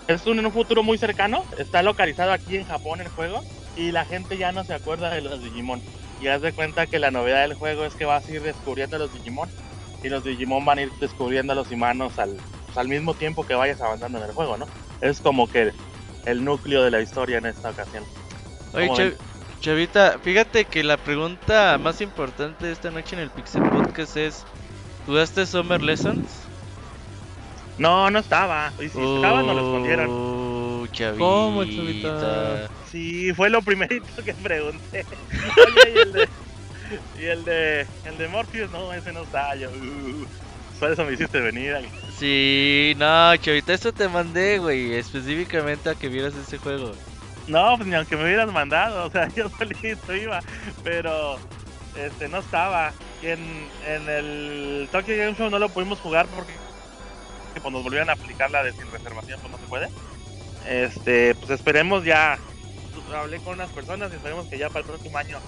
es un, en un futuro muy cercano, está localizado aquí en Japón el juego y la gente ya no se acuerda de los Digimon. Y haz de cuenta que la novedad del juego es que vas a ir descubriendo a los Digimon y los Digimon van a ir descubriendo a los humanos al, pues, al mismo tiempo que vayas avanzando en el juego, ¿no? Es como que el, el núcleo de la historia en esta ocasión. Oye. Chavita, fíjate que la pregunta más importante de esta noche en el Pixel Podcast es: ¿Jugaste Summer Lessons? No, no estaba. Y si estaba, no lo escondieron. Chavita. ¿Cómo, chavita? Sí, fue lo primerito que pregunté. Oye, y el de. Y el de. El de Morpheus, no, ese no está. Yo. Uh, por eso me hiciste venir. aquí. Sí, no, chavita, esto te mandé, güey, específicamente a que vieras ese juego. No, pues ni aunque me hubieran mandado. O sea, yo solito iba. Pero. Este, no estaba. Y en, en el Tokyo Game Show no lo pudimos jugar porque. que, pues nos volvieron a aplicar la de sin reservación, pues no se puede. Este, pues esperemos ya. Hablé con unas personas y esperemos que ya para el próximo año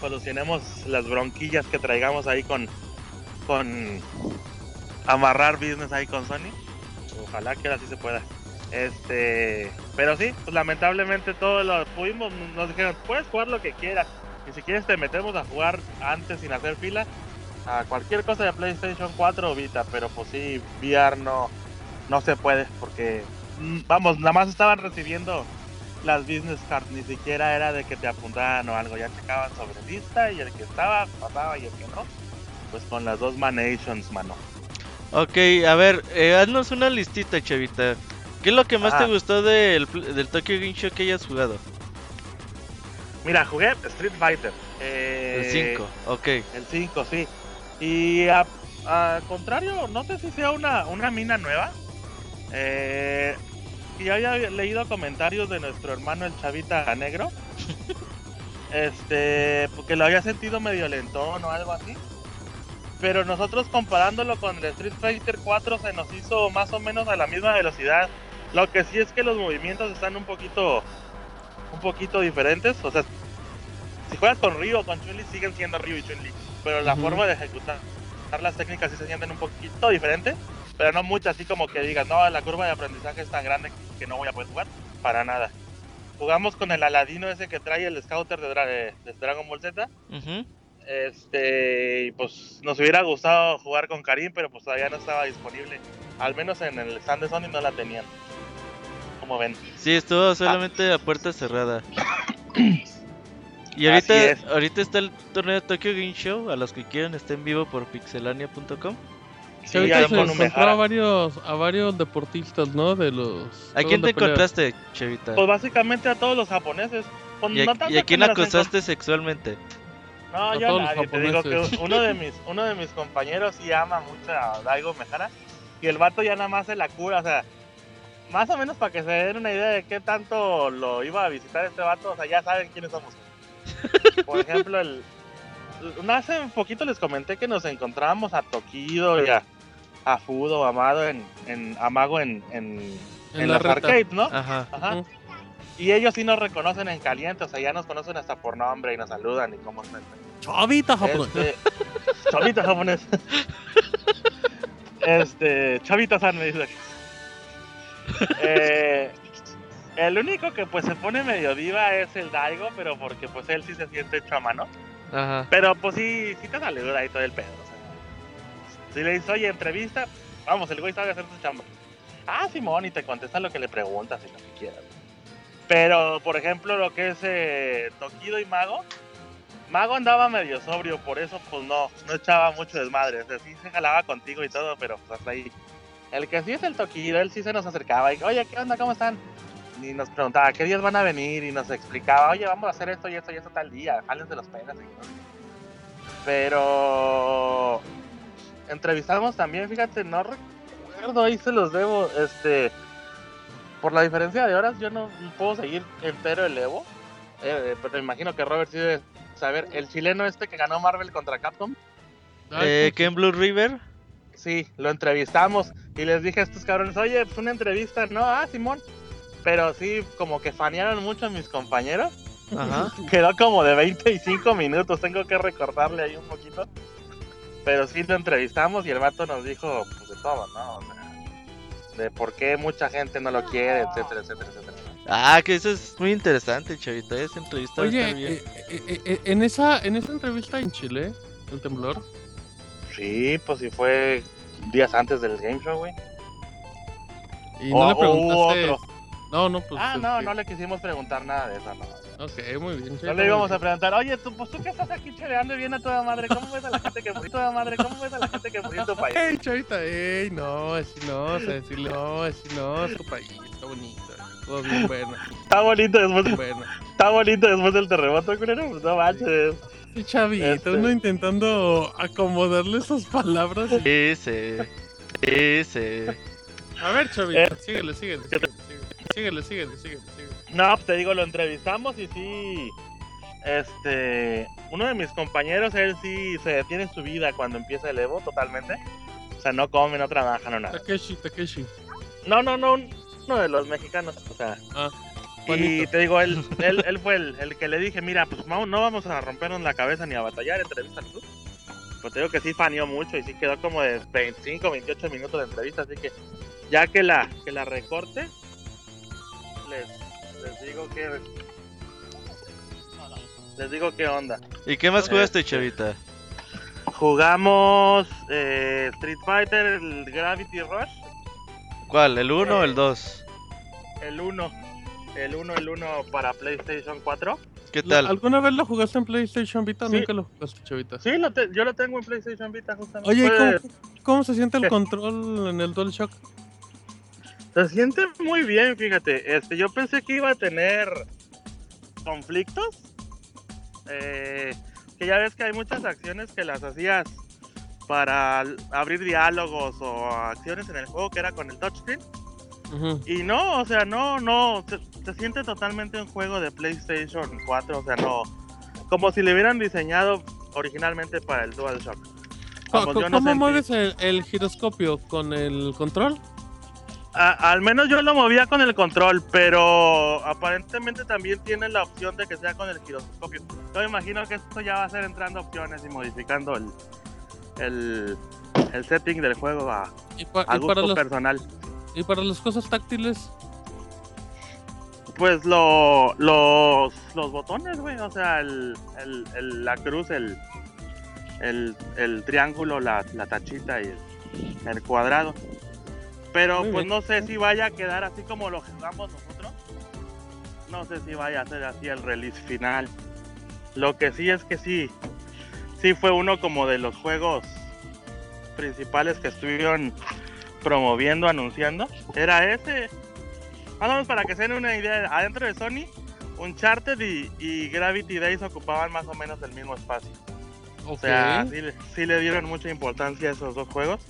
solucionemos las bronquillas que traigamos ahí con. con. amarrar business ahí con Sony. Ojalá que ahora sí se pueda. Este, pero sí, pues lamentablemente todo lo pudimos, nos dijeron, puedes jugar lo que quieras. Y si quieres te metemos a jugar antes sin hacer fila a cualquier cosa de PlayStation 4 o Vita, pero pues sí, VR no, no se puede porque, vamos, nada más estaban recibiendo las business cards, ni siquiera era de que te apuntaran o algo, ya checaban sobre lista y el que estaba pasaba y el que no, pues con las dos Manations, mano. Ok, a ver, eh, haznos una listita, chavita. ¿Qué es lo que más te Ah. gustó del, del Tokyo Game Show que hayas jugado? Mira, jugué Street Fighter. eh, El 5, ok. El 5, sí. Y a, a contrario, no sé si sea una, una mina nueva. Eh, y yo había leído comentarios de nuestro hermano el Chavita Negro. este, porque lo había sentido medio lentón o algo así. Pero nosotros comparándolo con el Street Fighter 4 se nos hizo más o menos a la misma velocidad. Lo que sí es que los movimientos están un poquito un poquito diferentes. O sea, si juegas con Ryu o con Chun-Li siguen siendo Ryu y Chun-Li. Pero la forma de ejecutar las técnicas sí se sienten un poquito diferentes. Pero no mucho así como que digas, no, la curva de aprendizaje es tan grande que no voy a poder jugar. Para nada. Jugamos con el Aladino ese que trae el Scouter de, Dra- de- de Dragon Ball Z. Ujú. Este, y pues nos hubiera gustado jugar con Karim, pero pues todavía no estaba disponible. Al menos en el stand de Sony no la tenían. Como ven. Sí, estuvo solamente a puerta cerrada. Y ahorita, ahorita está el torneo Tokyo Game Show. A los que quieran, está en vivo por pixelania.com. Sí, Sí, ahorita ya se con encontró a varios, a varios deportistas, ¿no? De los. ¿A quién te encontraste, chavita? Pues básicamente a todos los japoneses. Pues, ¿Y a, no y a quién acosaste sexualmente? No, A yo a nadie. Te digo que uno de mis uno de mis compañeros sí ama mucho a Daigo Mejara y el vato ya nada más se la cura, o sea, más o menos para que se den una idea de qué tanto lo iba a visitar este vato, o sea, ya saben quiénes somos. Por ejemplo, el hace un poquito les comenté que nos encontrábamos a Tokido y a, a Fudo, Amado en, en Amago en, en, En en las arcades, ¿no? Ajá. Y ellos sí nos reconocen en caliente, o sea, ya nos conocen hasta por nombre y nos saludan y cómo están. Chavita japonés. Este, chavita japonés. Este, chavita san me dice. Eh, el único que pues se pone medio diva es el Daigo, pero porque pues él sí se siente hecho a mano. Ajá. Pero pues sí, sí te saluda ahí todo el pedo. Si le dices, oye, entrevista, vamos, el güey sabe hacer su chamba. Ah, Simón, y te contesta lo que le preguntas y lo que quieras. Pero, por ejemplo, lo que es eh, Tokido y Mago, Mago andaba medio sobrio, por eso pues no, no echaba mucho desmadre. O sea, sí se jalaba contigo y todo, pero pues hasta ahí. El que sí es el Tokido, él sí se nos acercaba y, oye, ¿qué onda? ¿Cómo están? Y nos preguntaba qué días van a venir y nos explicaba, oye, vamos a hacer esto y esto y esto tal día, jálense los penas. y todo. Pero entrevistamos también, fíjate, no recuerdo, ahí se los debo, este, por la diferencia de horas yo no puedo seguir entero el Evo, eh, pero me imagino que Robert sí debe saber, el chileno este que ganó Marvel contra Capcom, Eh, ¿cómo ¿Ken Blue River? sí, lo entrevistamos y les dije a estos cabrones, oye, pues una entrevista, no, ah, Simón, pero sí, como que fanearon mucho a mis compañeros. Ajá. Quedó como de 25 minutos, tengo que recortarle ahí un poquito. Pero sí lo entrevistamos y el vato nos dijo pues de todo, ¿no? O sea, de por qué mucha gente no lo quiere, etcétera, etcétera, etcétera. Ah, que eso es muy interesante, chavita. Esa entrevista Oye, bien. eh, eh, eh, en esa en esa entrevista en Chile, el temblor, Sí, pues sí fue días antes del game show, güey. y O- no le o hubo preguntaste. otro. No, no, pues. Ah, no, que- no le quisimos preguntar nada de eso, no. Ok, muy bien. No le íbamos a preguntar, oye, tú, pues tú que estás aquí cheleando bien a toda madre, ¿cómo ves a la gente que murió? Toda madre, ¿cómo ves a la gente que murió en tu país? Ey, chavita, ey, no, así no, o sea, no, así no, es tu país, está bonito, todo bien bueno, Está bonito después, del- bueno. está bonito después del terremoto, culero, pues no manches. Sí, chavita, Este. uno intentando acomodarle esas palabras. Ese. Ese. A ver, chavita, Eh. síguele, síguele, síguele, síguele, síguele, síguele, síguele. No, pues te digo, lo entrevistamos y sí. Este. Uno de mis compañeros, él sí se detiene su vida cuando empieza el Evo totalmente. O sea, no come, no trabaja, no nada. Takeshi, Takeshi. No, no, no. uno de los mexicanos, o sea. Ah, y te digo, él, él, él fue el, el que le dije, mira, pues no vamos a rompernos la cabeza ni a batallar, entrevistas tú. Pues te digo que sí faneó mucho y sí quedó como de 25, 28 minutos de entrevista, así que ya que la, que la recorte, les, les digo que... Les digo qué onda. ¿Y qué más jugaste, Este, chavita? Jugamos eh, Street Fighter, el Gravity Rush, ¿Cuál? ¿El 1 o el eh, 2? el 1. El 1, el 1 para PlayStation 4. ¿Qué ¿La- tal? ¿Alguna vez lo jugaste en PlayStation Vita? Sí. Nunca lo jugaste, chavita. Sí, lo te- yo lo tengo en PlayStation Vita justamente. Oye, ¿y Puedes- cómo, cómo se siente el control en el DualShock? Se siente muy bien, fíjate. Este, yo pensé que iba a tener conflictos. Eh, que ya ves que hay muchas acciones que las hacías para abrir diálogos o acciones en el juego que era con el touchscreen. Ujú. Y no, o sea, no, no, se, se siente totalmente un juego de PlayStation 4, o sea, no, como si le hubieran diseñado originalmente para el DualShock. No ¿Cómo sentí- mueves el, el giroscopio? ¿Con el control? A- al menos yo lo movía con el control, pero aparentemente también tiene la opción de que sea con el giroscopio. Yo me imagino que esto ya va a ser entrando opciones y modificando el, el, el setting del juego a, Y, pa- a y para gusto los, personal. y para las cosas táctiles, Pues lo, los, los botones, güey, o sea, el, la cruz, el, el, el triángulo, la, la tachita y el cuadrado. Pero Muy pues bien. no sé si vaya a quedar así como lo jugamos nosotros. No sé si vaya a ser así el release final. Lo que sí es que sí, sí fue uno como de los juegos principales que estuvieron promoviendo, anunciando. Era ese. Menos para que se den una idea, adentro de Sony, Uncharted y, y Gravity Days ocupaban más o menos el mismo espacio. O sea, sí, sí le dieron mucha importancia a esos dos juegos.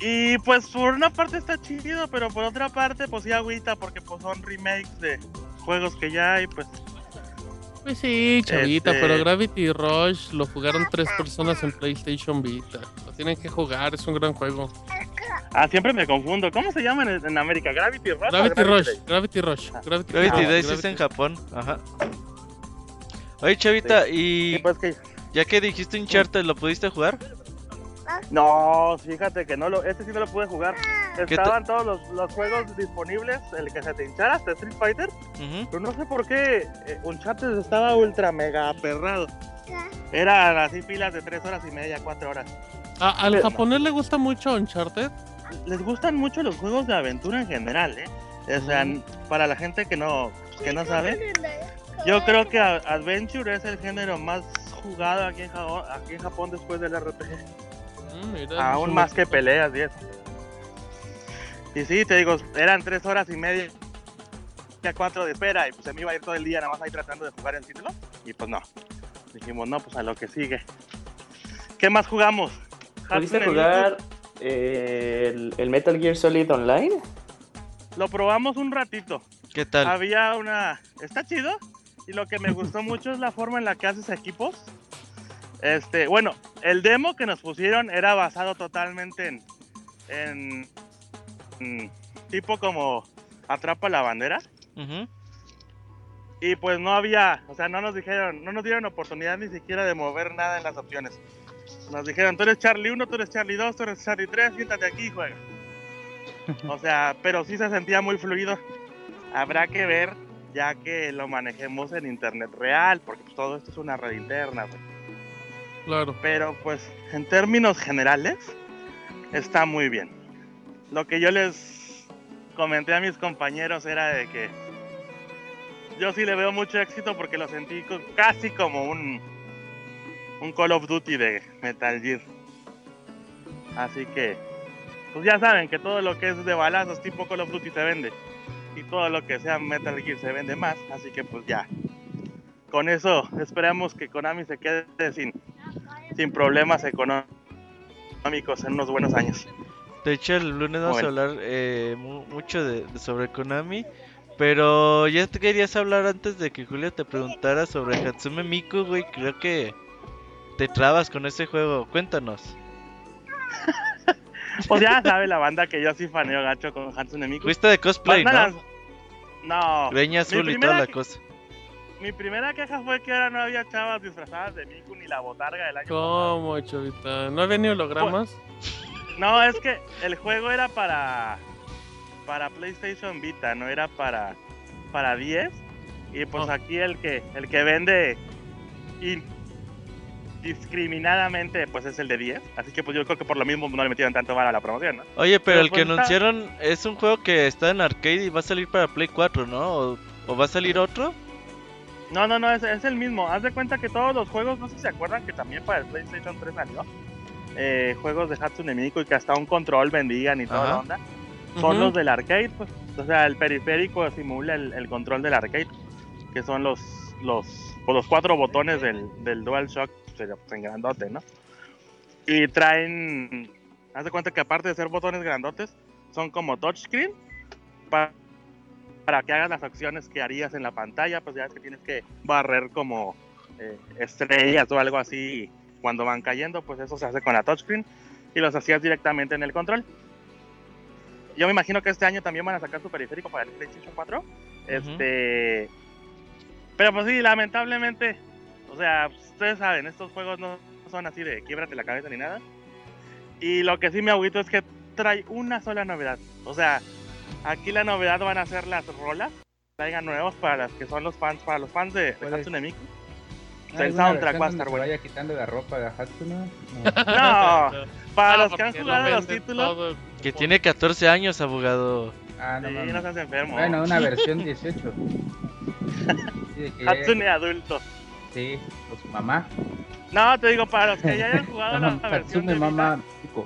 Y pues por una parte está chido, pero por otra parte pues sí agüita porque pues son remakes de juegos que ya hay, pues Pues sí, chavita, Este- pero Gravity Rush lo jugaron tres personas en PlayStation Vita. Lo tienen que jugar, es un gran juego. Ah, siempre me confundo. ¿Cómo se llaman en, en América? ¿Gravity Rush? Gravity Rush, Day? Gravity Rush, Gravity, Gravity Ah, Gravity- es en Japón. Ajá. Oye, chavita, Sí, y pues que... ya que dijiste Uncharted, ¿lo pudiste jugar? No, fíjate que no lo... Este sí no lo pude jugar. te- Estaban todos los, los juegos disponibles, el que se te hinchara hasta Street Fighter. Pero no sé por qué eh, Uncharted estaba ultra mega aperrado. Eran así pilas de 3 horas y media, 4 horas. Ah, al Pero- japonés le gusta mucho Uncharted. Les gustan mucho los juegos de aventura en general, ¿eh? O sea, Mm. para la gente que no, que no sabe, yo creo que Adventure es el género más jugado aquí en, Japón, aquí en Japón después del RPG. Mm, Aún más que peleas y eso. Y sí, te digo, eran 3 horas y media, ya 4 de espera, y pues se me iba a ir todo el día nada más ahí tratando de jugar el título. Y pues no. Dijimos, no, pues a lo que sigue. ¿Qué más jugamos? ¿Pudiste jugar eh, el, el Metal Gear Solid Online? Lo probamos un ratito. ¿Qué tal? Había una. Está chido. Y lo que me gustó mucho es la forma en la que haces equipos. Este, bueno, el demo que nos pusieron era basado totalmente en. en. en tipo como atrapa la bandera. Y pues no había, o sea, no nos dijeron, no nos dieron oportunidad ni siquiera de mover nada en las opciones. Nos dijeron, tú eres Charlie 1, tú eres Charlie 2, tú eres Charlie 3, siéntate aquí y juega. O sea, pero sí se sentía muy fluido. Habrá que ver ya que lo manejemos en internet real, porque pues, todo esto es una red interna. pues. Pero pues en términos generales está muy bien. Lo que yo les comenté a mis compañeros era de que yo sí le veo mucho éxito porque lo sentí casi como un, un Call of Duty de Metal Gear. Así que, pues ya saben que todo lo que es de balazos tipo Call of Duty se vende. Y todo lo que sea Metal Gear se vende más. Así que pues ya. Con eso esperamos que Konami se quede sin, sin problemas económicos en unos buenos años. De hecho, el lunes vamos Bueno. a hablar eh, mu- mucho de, de- sobre Konami. Pero ya te querías hablar antes de que Julio te preguntara sobre Hatsume Miku, güey. Creo que te trabas con ese juego. Cuéntanos. Pues ya sabe la banda que yo sí faneo gacho con Hatsune Miku. Fuiste de cosplay, ¿no? lanz- No. Greña azul y toda la cosa. Mi primera queja fue que ahora no había chavas disfrazadas de Miku ni la botarga del año pasado. ¿Cómo, chavita? ¿No había ni hologramas? No, es que el juego era para para PlayStation Vita, no era para para 10 y pues Ah. aquí el que el que vende in- discriminadamente pues es el de 10, así que pues yo creo que por lo mismo no le metieron tanto vara a la promoción, ¿no? Oye, pero Pero el que pues está- anunciaron es un juego que está en arcade y va a salir para Play 4, ¿no? ¿O, o va a salir otro? No, no, no, es, es el mismo. Haz de cuenta que todos los juegos, no sé si se acuerdan que también para el PlayStation 3 salió. eh, juegos de Hatsune Miku y que hasta un control vendían y toda Ajá. la onda. Son los del arcade, pues. O sea, el periférico simula el, el control del arcade. Que son los los, pues, los cuatro botones del, del DualShock pues, en grandote, ¿no? Y traen. Haz de cuenta que aparte de ser botones grandotes, son como touchscreen. Para, para que hagas las acciones que harías en la pantalla, pues ya es que tienes que barrer como eh, estrellas o algo así cuando van cayendo, pues eso se hace con la touchscreen y los hacías directamente en el control. Yo me imagino que este año también van a sacar su periférico para el PlayStation 4. Este. Pero pues sí, lamentablemente. O sea, ustedes saben, estos juegos no son así de quiebrate la cabeza ni nada. Y lo que sí me agüito es que trae una sola novedad. O sea, aquí la novedad van a ser las rolas. Traigan nuevos para las que son los fans, para los fans de. Hatsune Miku. ¿Hay El soundtrack va a estar bueno. vaya quitando la ropa de Hatsune? No. No, para Ah, los que han jugado lo los títulos. todo. Que tiene 14 años, abogado. Ah, no, Sí, no seas enfermo. Bueno, una versión 18. Sí, de que ya- Hatsune adulto. Sí, su mamá. No, te digo, para los que ya hayan jugado la, versión Hatsune de mamá. Vita,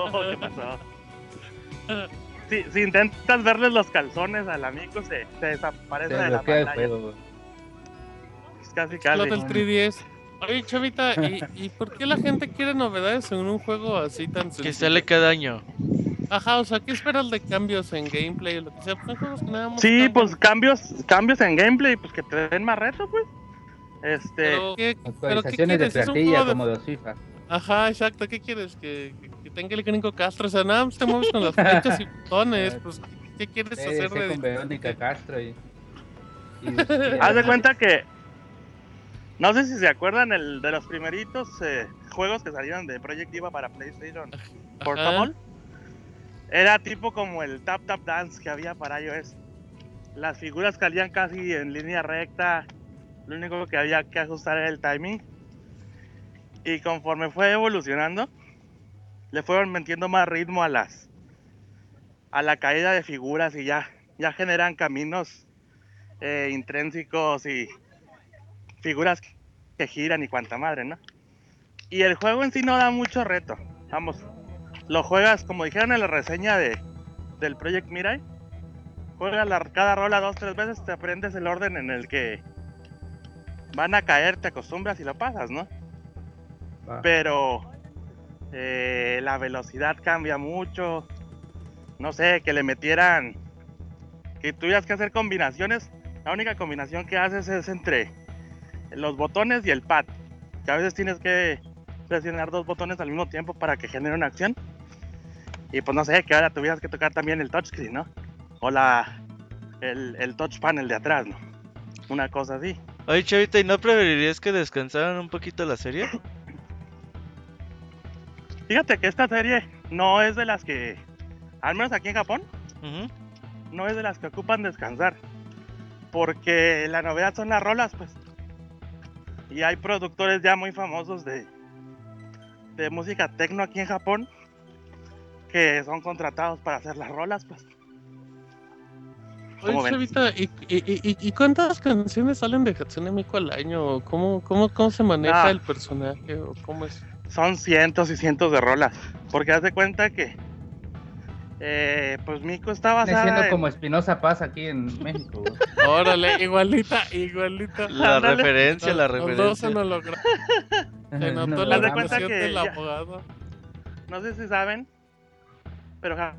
oh, ¿qué pasó? Si, si intentas verles los calzones al amigo, se, se desaparece Se de la pantalla. juego. Es casi, Explota casi. el 3DS. Oye, chavita, ¿y, ¿y por qué la gente quiere novedades en un juego así tan sencillo? Que sale cada año. Ajá, o sea, ¿qué esperas de cambios en gameplay o lo que sea? Pues son juegos que nada más Sí, cambian. pues cambios, cambios en gameplay, pues que te den más reto, pues. Este, Pero, ¿qué, pero ¿qué Actualizaciones de quieres? Es un plantilla juego de- como de FIFA. Ajá, exacto, ¿qué quieres? Que tenga el gringo Castro, o sea, nada más te mueves con las flechas y botones, pues, ¿qué, qué quieres hacer de con Verónica? Castro y... y- haz de cuenta que. No sé si se acuerdan el, de los primeritos eh, juegos que salieron de Project Diva para PlayStation Portable. Era tipo como el Tap Tap Dance que había para iOS. Las figuras salían casi en línea recta. Lo único que había que ajustar era el timing. Y conforme fue evolucionando, le fueron metiendo más ritmo a las a la caída de figuras y ya, ya generan caminos eh, intrínsecos y figuras que- giran y cuanta madre, ¿no? Y el juego en sí no da mucho reto. Vamos, lo juegas como dijeron en la reseña de del Project Mirai. Juegas la, cada rola dos, tres veces, te aprendes el orden en el que van a caer, te acostumbras y lo pasas, ¿no? Pero eh, la velocidad cambia mucho. No sé, que le metieran. Que tuvieras que hacer combinaciones. La única combinación que haces es entre los botones y el pad. Que a veces tienes que presionar dos botones al mismo tiempo para que genere una acción. Y pues no sé, que ahora tuvieras que tocar también el touchscreen, ¿no? O la. El, el touch panel de atrás, ¿no? Una cosa así. Oye, Chavita, ¿y no preferirías que descansaran un poquito la serie? Fíjate que esta serie no es de las que. Al menos aquí en Japón, no es de las que ocupan descansar. Porque la novedad son las rolas, pues. Y hay productores ya muy famosos de, de música tecno aquí en Japón que son contratados para hacer las rolas, pues. ¿Cómo Oye, ven? Chavita, ¿y, y, y, y cuántas canciones salen de Hatsune Miku al año? ¿Cómo, cómo, cómo se maneja Ah. el personaje? ¿O cómo es? Son cientos y cientos de rolas. Porque haz de cuenta que. eh, pues Mico está basada siendo en- como Espinosa Paz aquí en México. Órale, igualita, igualita. La Ándale. referencia, la Los dos se referencia. nos logró. Se notó No, la Haz de cuenta que del ya- abogado. No sé si saben. Pero ja-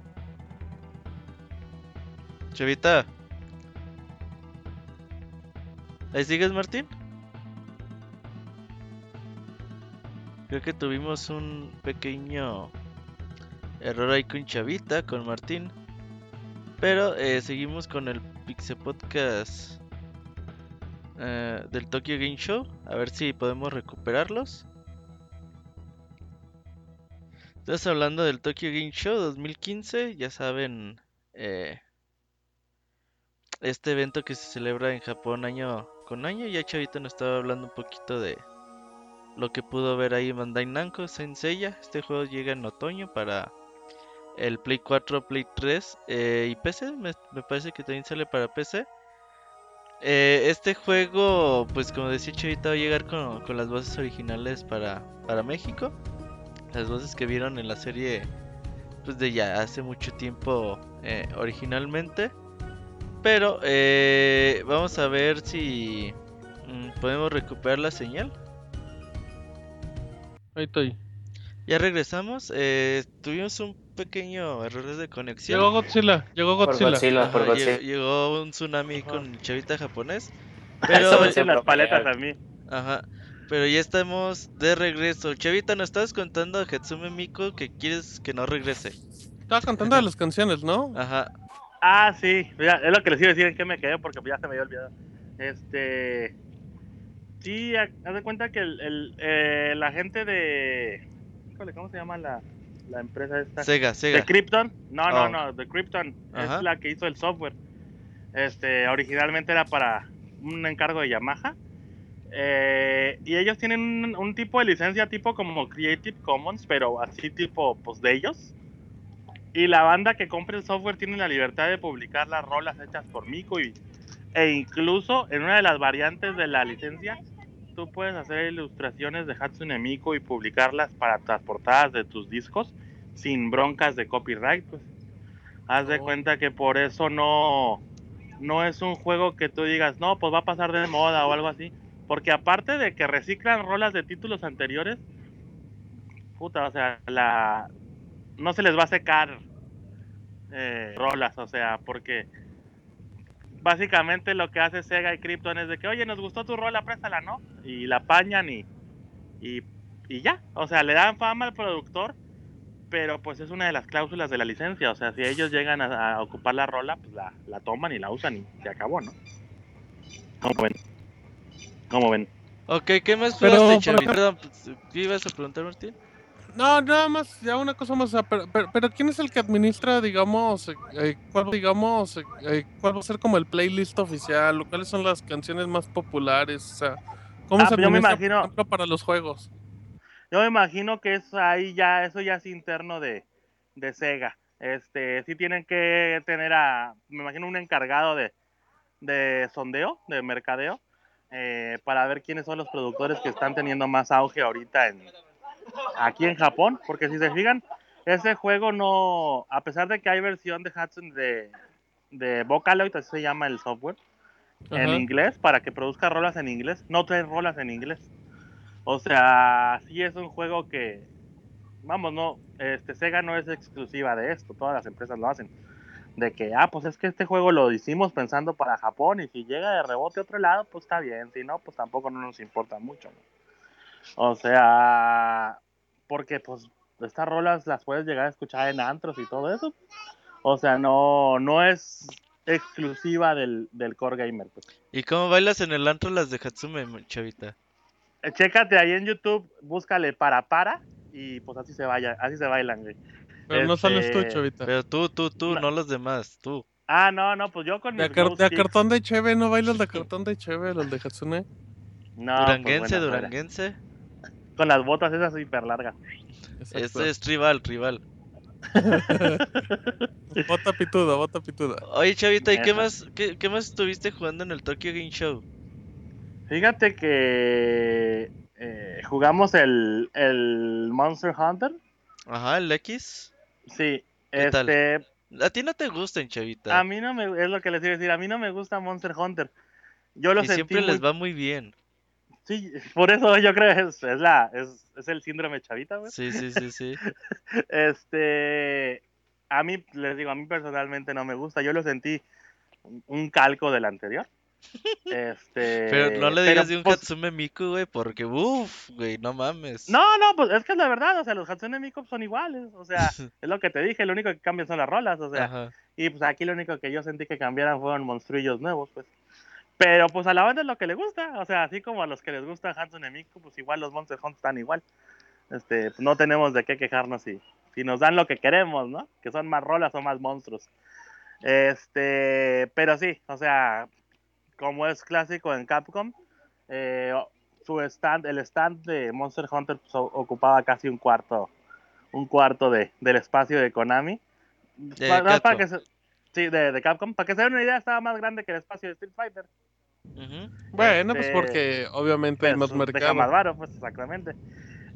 Chavita. ¿Ahí sigues, Martín? Creo que tuvimos un pequeño Error ahí con Chavita, con Martín. Pero eh, seguimos con el Pixel Podcast eh, del Tokyo Game Show. A ver si podemos recuperarlos. Estás hablando del Tokyo Game Show 2015. Ya saben, eh, este evento que se celebra en Japón año con año. Ya Chavita nos estaba hablando un poquito de lo que pudo ver ahí Bandai Namco Senseiya. Este juego llega en otoño para el Play 4, Play 3 eh, y PC. Me, parece que también sale para PC. Eh, este juego, pues como decía Chavita, va a llegar con, con las voces originales para, para México. Las voces que vieron en la serie, pues de ya hace mucho tiempo eh, originalmente. Pero vamos a ver si mm, podemos recuperar la señal. Ahí estoy. Ya regresamos. eh, tuvimos un pequeño error de conexión. Llegó Godzilla, llegó Por Godzilla. Godzilla, Ajá, por llegó, Godzilla. llegó un tsunami con chavita japonés. Eso Pero, me dicen las paletas a mí. ajá, pero ya estamos de regreso. Chavita, nos estabas contando a Hatsume Miko que quieres que no regrese. Estaba cantando de las canciones, ¿no? Ajá, Ah, sí, mira, es lo que les iba a decir en qué me quedé porque ya se me había olvidado. Este. Sí, ha- haz de cuenta que el, el, eh, la gente de. ¿Cómo se llama la, la empresa esta? Sega, De Sega. Krypton. No, Oh. no, no, de Krypton. Ajá. Es la que hizo el software. Este, originalmente era para un encargo de Yamaha. Eh, y ellos tienen un, un tipo de licencia tipo como Creative Commons, pero así tipo pues de ellos. Y la banda que compre el software tiene la libertad de publicar las rolas hechas por Mico y, e incluso en una de las variantes de la licencia tú puedes hacer ilustraciones de Hatsune Miku y publicarlas para las portadas de tus discos sin broncas de copyright, pues. Haz de Oh. cuenta que por eso no no es un juego que tú digas, "No, pues va a pasar de moda o algo así", porque aparte de que reciclan rolas de títulos anteriores, puta, o sea, la no se les va a secar eh, rolas, o sea, porque básicamente lo que hace Sega y Krypton es de que, oye, nos gustó tu rola, préstala, ¿no? Y la apañan y, y, y ya. O sea, le dan fama al productor, pero pues es una de las cláusulas de la licencia. O sea, si ellos llegan a, a ocupar la rola, pues la, la toman y la usan y se acabó, ¿no? ¿Cómo ven? ¿Cómo ven? Ok, ¿qué más Pero, Perdón, pues, ¿qué ibas a preguntar, Martín? No, nada más, ya una cosa más. o sea, pero, pero, pero ¿quién es el que administra, digamos, eh, eh, cuál, digamos, eh, cuál va a ser como el playlist oficial? o ¿Cuáles son las canciones más populares? O sea, ¿cómo Ah, se yo me administra, imagino- por ejemplo, para los juegos? Yo me imagino que eso ahí ya, eso ya es interno de, de Sega. Este, sí tienen que tener a, me imagino un encargado de, de sondeo, de mercadeo, eh, para ver quiénes son los productores que están teniendo más auge ahorita en, aquí en Japón, porque si se fijan, ese juego no, a pesar de que hay versión de Hudson de, de Vocaloid, así se llama el software, en inglés, para que produzca rolas en inglés, no trae rolas en inglés. O sea, sí es un juego que, vamos, no, este Sega no es exclusiva de esto, todas las empresas lo hacen. De que, ah, pues es que este juego lo hicimos pensando para Japón y si llega de rebote a otro lado, pues está bien, si no, pues tampoco no nos importa mucho. ¿no? O sea, porque pues estas rolas las puedes llegar a escuchar en antros y todo eso. O sea, no, no es exclusiva del, del core gamer. Pues. ¿Y cómo bailas en el antro las de Hatsume, Chavita? Eh, Chécate ahí en YouTube, búscale para para y pues así se vaya, así se bailan, güey. Pero no sales tú, Este, chavita. Pero tú, tú, tú, No. no los demás, tú. Ah, no, no, pues yo con De, mis car- de sticks- cartón de cheve, ¿no bailas de cartón de cheve, los de Hatsune? No, pues, duranguense, fuera. Con las botas esas hiper largas. Exacto. Este es rival, rival. Bota pituda, bota pituda. Oye, Chavita, ¿y qué más, qué, qué más estuviste jugando en el Tokyo Game Show? Fíjate que eh, jugamos el, el Monster Hunter. Ajá, el X. Sí, ¿Qué tal? este, A ti no te gustan, Chavita. a mí no me, es lo que les iba a decir, a mí no me gusta Monster Hunter. Yo lo y sentí siempre muy- les va muy bien. Sí, por eso yo creo que es, es la, es, es el síndrome chavita, güey. Sí, sí, sí, sí. Este, a mí, les digo, a mí personalmente no me gusta. Yo lo sentí un- calco del anterior. Este, Pero no le digas de un pues, Hatsume Miku, güey, porque uff, güey, no mames. No, no, pues es que es la verdad, o sea, los Hatsune Miku son iguales, o sea, es lo que te dije, lo único que cambian son las rolas, o sea, Ajá. y pues aquí lo único que yo sentí que cambiaran fueron monstruillos nuevos, pues. Pero pues a la banda es lo que le gusta, o sea, así como a los que les gusta Hatsune Miku, pues igual los Monster Hunter están igual. Este, pues no tenemos de qué quejarnos si, si nos dan lo que queremos, ¿no? Que son más rolas o más monstruos. Este, pero sí, o sea, como es clásico en Capcom, eh, su stand, el stand de Monster Hunter pues, ocupaba casi un cuarto, un cuarto de, del espacio de Konami. De para Capcom. que se- sí, de, de Capcom. Para que se den una idea, estaba más grande que el espacio de Street Fighter. Bueno, pues Este, porque obviamente hay Pues, más mercado. más varo, pues exactamente.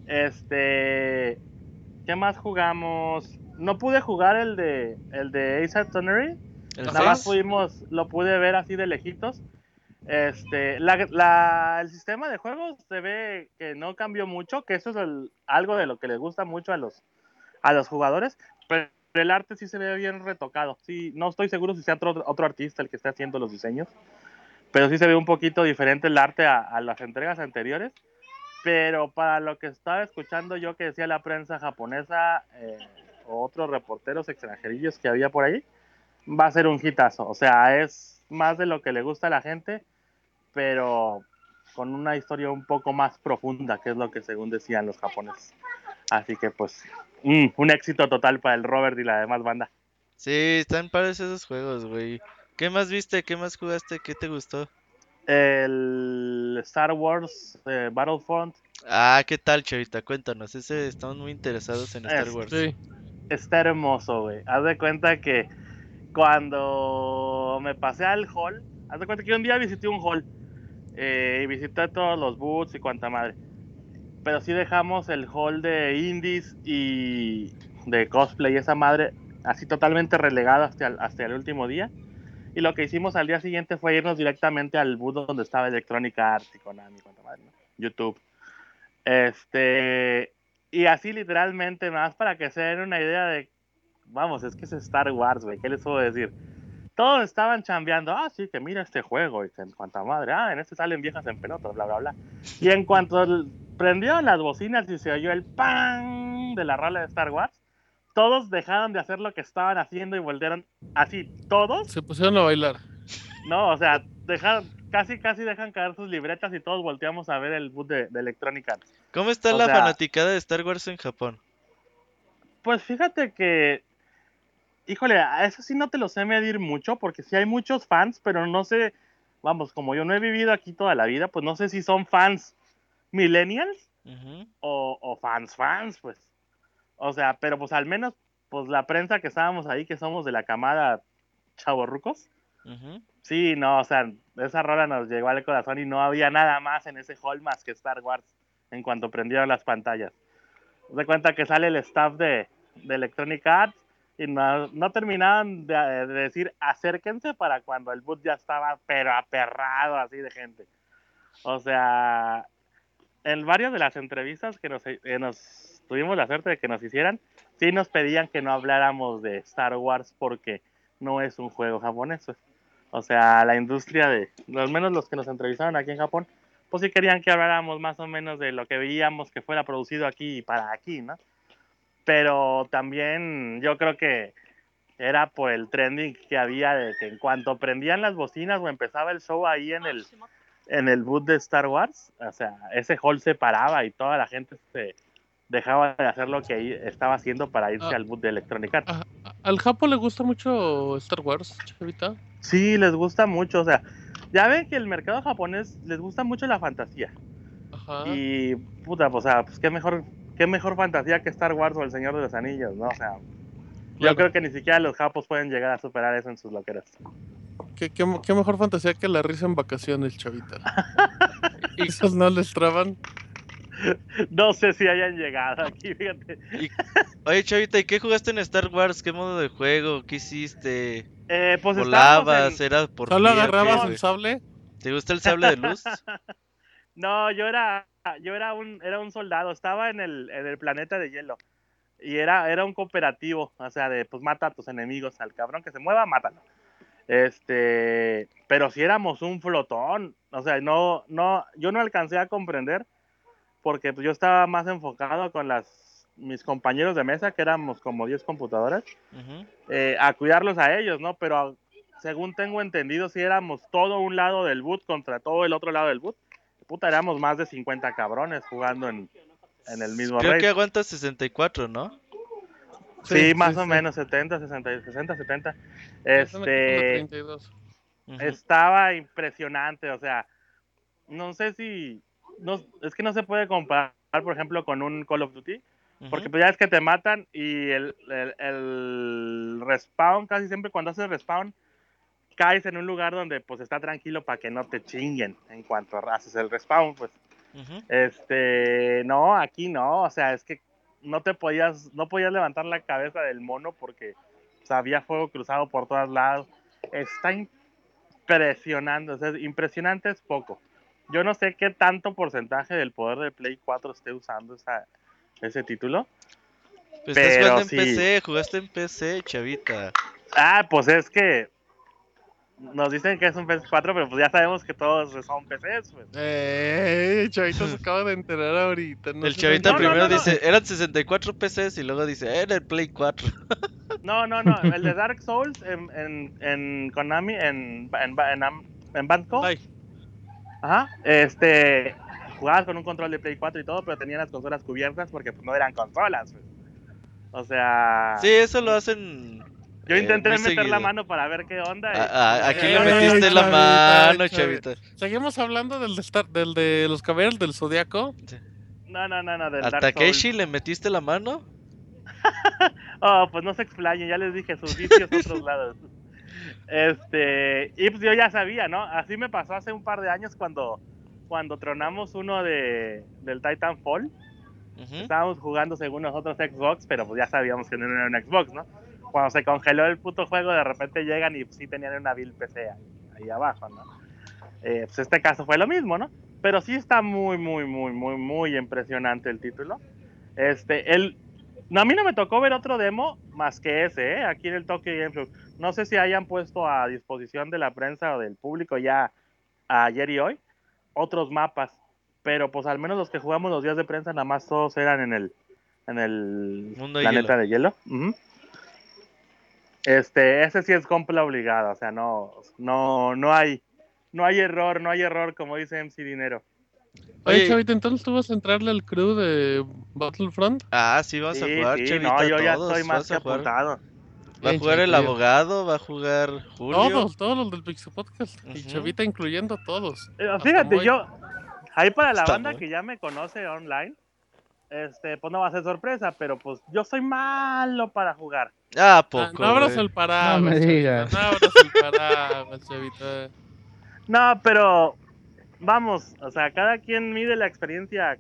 Este, ¿qué más jugamos? No pude jugar el de el de Ace Attorney. Nada más pudimos, lo pude ver así de lejitos. Este, la, la- el sistema de juegos se ve que no cambió mucho, que eso es el- algo de lo que les gusta mucho a los, a los jugadores, pero el arte sí se ve bien retocado. Sí, no estoy seguro si sea otro, otro artista el que esté haciendo los diseños, pero sí se ve un poquito diferente el arte a, a las entregas anteriores. Pero para lo que estaba escuchando yo que decía la prensa japonesa eh, o otros reporteros extranjerillos que había por ahí, va a ser un hitazo. O sea, es más de lo que le gusta a la gente, pero con una historia un poco más profunda, que es lo que según decían los japoneses. Así que pues, mm, un éxito total para el Robert y la demás banda. Sí, están padres esos juegos, güey. ¿Qué más viste? ¿Qué más jugaste? ¿Qué te gustó? El Star Wars eh, Battlefront Ah, ¿qué tal, Chavita? Cuéntanos. Ese estamos muy interesados en Star Es- Wars. Sí. está hermoso, güey. Haz de cuenta que cuando me pasé al hall, haz de cuenta que un día visité un hall eh, y visité todos los booths y cuanta madre. Pero sí dejamos el hall de indies y de cosplay y esa madre así totalmente relegado hasta el, hasta el último día. Y lo que hicimos al día siguiente fue irnos directamente al booth donde estaba Electronic Arts y Konami, madre, ¿no? YouTube. Este, y así literalmente, más para que se den una idea de, vamos, es que es Star Wars, güey, ¿qué les puedo decir? Todos estaban chambeando, ah, sí, que mira este juego, y que en cuanta madre, ah, en este salen viejas en pelotas, bla, bla, bla. Y en cuanto prendieron las bocinas y se oyó el pan de la rola de Star Wars, todos dejaron de hacer lo que estaban haciendo y volvieron así, todos, Se pusieron a bailar. no, o sea, dejaron, casi, casi dejan caer sus libretas y todos volteamos a ver el boot de, de Electronic Arts. ¿Cómo está O la sea- fanaticada de Star Wars en Japón? Pues fíjate que, híjole, a eso sí no te lo sé medir mucho, porque sí hay muchos fans, pero no sé, vamos, como yo no he vivido aquí toda la vida, pues no sé si son fans millennials Ujú. o, o fans fans, pues. O sea, pero pues al menos, pues la prensa que estábamos ahí, que somos de la camada chavorrucos, Ujú. sí, no, o sea, esa rola nos llegó al corazón y no había nada más en ese hall más que Star Wars en cuanto prendieron las pantallas. De cuenta que sale el staff de, de Electronic Arts y no, no terminaban de, de decir acérquense para cuando el boot ya estaba pero aperrado así de gente. O sea, en varias de las entrevistas que nos, que nos tuvimos la suerte de que nos hicieran, sí nos pedían que no habláramos de Star Wars porque no es un juego japonés. O sea, la industria de, al menos los que nos entrevistaron aquí en Japón, pues sí querían que habláramos más o menos de lo que veíamos que fuera producido aquí y para aquí, ¿no? Pero también yo creo que era por el trending que había de que en cuanto prendían las bocinas o empezaba el show ahí en el en el boot de Star Wars, o sea, ese hall se paraba y toda la gente se dejaba de hacer lo que estaba haciendo para irse Ah. al boot de Electronic Arts. ¿Al Japo le gusta mucho Star Wars, Chavita? Sí, les gusta mucho, o sea, ya ven que el mercado japonés les gusta mucho la fantasía. Ajá. Y puta, pues, o sea, pues qué mejor, qué mejor fantasía que Star Wars o El Señor de los Anillos, ¿no? O sea, yo creo que ni siquiera los japos pueden llegar a superar eso en sus loqueras. ¿Qué, qué, qué mejor fantasía que la risa en vacaciones, Chavita. ¿Esos no les traban? No sé si hayan llegado aquí, fíjate. Oye, Chavita, ¿y qué jugaste en Star Wars? ¿Qué modo de juego? ¿Qué hiciste? Eh, pues estábamos ¿Volabas? en- ¿Era por ¿Solo agarrabas el sable? ¿Te gusta el sable de luz? No, yo era, yo era un, era un soldado, estaba en el, en el planeta de hielo. Y era, era un cooperativo, o sea, de pues mata a tus enemigos, al cabrón que se mueva, mátalo. Este, pero si éramos un flotón, o sea, no, no, yo no alcancé a comprender porque yo estaba más enfocado con las mis compañeros de mesa, que éramos como 10 computadoras, eh, a cuidarlos a ellos, ¿no? Pero según tengo entendido, si éramos todo un lado del boot contra todo el otro lado del boot, puta, éramos más de 50 cabrones jugando en, en el mismo Creo raid. que aguanta 64, ¿no? Sí, Sí, más sí, o sí. menos 70, 60, 60, 70. Están aquí con la Este, 32. Ujú. estaba impresionante, o sea, no sé si, no, es que no se puede comparar, por ejemplo, con un Call of Duty, porque pues ya es que te matan y el, el, el respawn, casi siempre cuando haces respawn, caes en un lugar donde pues está tranquilo para que no te chinguen en cuanto haces el respawn, pues. Este, no, aquí no, o sea, es que no te podías, no podías levantar la cabeza del mono porque o sea, había fuego cruzado por todos lados. Está impresionante, o sea, impresionante es poco. Yo no sé qué tanto porcentaje del poder del Play 4 esté usando esa, ese título. Pues estás pero jugando en sí. PC, jugaste en PC, chavita. Ah, pues es que nos dicen que es un PS4, pero pues ya sabemos que todos son PCs, pues. Eh, Chavita se acaba de enterar ahorita. no el chavita no, primero no, no. dice, eran 64 PCs y luego dice, era el Play 4. No, no, no, el de Dark Souls en, en, en Konami, en, en, en, Am- en Banco. Ay, Ajá, este, jugabas con un control de Play 4 y todo, pero tenían las consolas cubiertas porque pues, no eran consolas. pues. O sea, Sí, eso lo hacen. Yo eh, intenté meter la mano para ver qué onda. y- A- a- aquí le metiste la chavita, mano, chavita. chavita. seguimos hablando del de, Star- del de los caballeros del zodiaco. No, no, no, no, del ¿A Dark Takeshi le metiste la mano? Oh, pues no se explayen, ya les dije, sus vicios otros lados. Este, y pues yo ya sabía, ¿no? Así me pasó hace un par de años cuando, cuando tronamos uno de, del Titanfall. Estábamos jugando según nosotros Xbox, pero pues ya sabíamos que no era un Xbox, ¿no? Cuando se congeló el puto juego, de repente llegan y sí tenían una vil PC ahí, ahí abajo, ¿no? Eh, pues este caso fue lo mismo, ¿no? Pero sí está muy, muy, muy, muy, muy impresionante el título. Este, el... No, a mí no me tocó ver otro demo más que ese, ¿eh? Aquí en el Tokyo Game Show. No sé si hayan puesto a disposición de la prensa o del público ya ayer y hoy otros mapas, pero pues al menos los que jugamos los días de prensa nada más todos eran en el en el Mundo planeta hielo. de hielo. Ujú. Este, ese sí es compra obligada, o sea, no no no hay no hay error, no hay error como dice MC Dinero. Oye. Chavita, entonces tú vas a entrarle al crew de Battlefront. Ah, sí, vamos a jugar, sí, chavita. no, yo ya todos, estoy más vas que a jugar. apuntado. Va a jugar el abogado, va a jugar Julio. Todos, todos los del Pixel Podcast. Y. Chavita incluyendo a todos. Eh, Fíjate, yo ahí para la Está banda muy- que ya me conoce online, este, pues no va a ser sorpresa, pero pues yo soy malo para jugar. Ah, Ah, poco. no abras el paraguas. No me digas. No abras el Chavita. No, pero vamos, o sea, cada quien mide la experiencia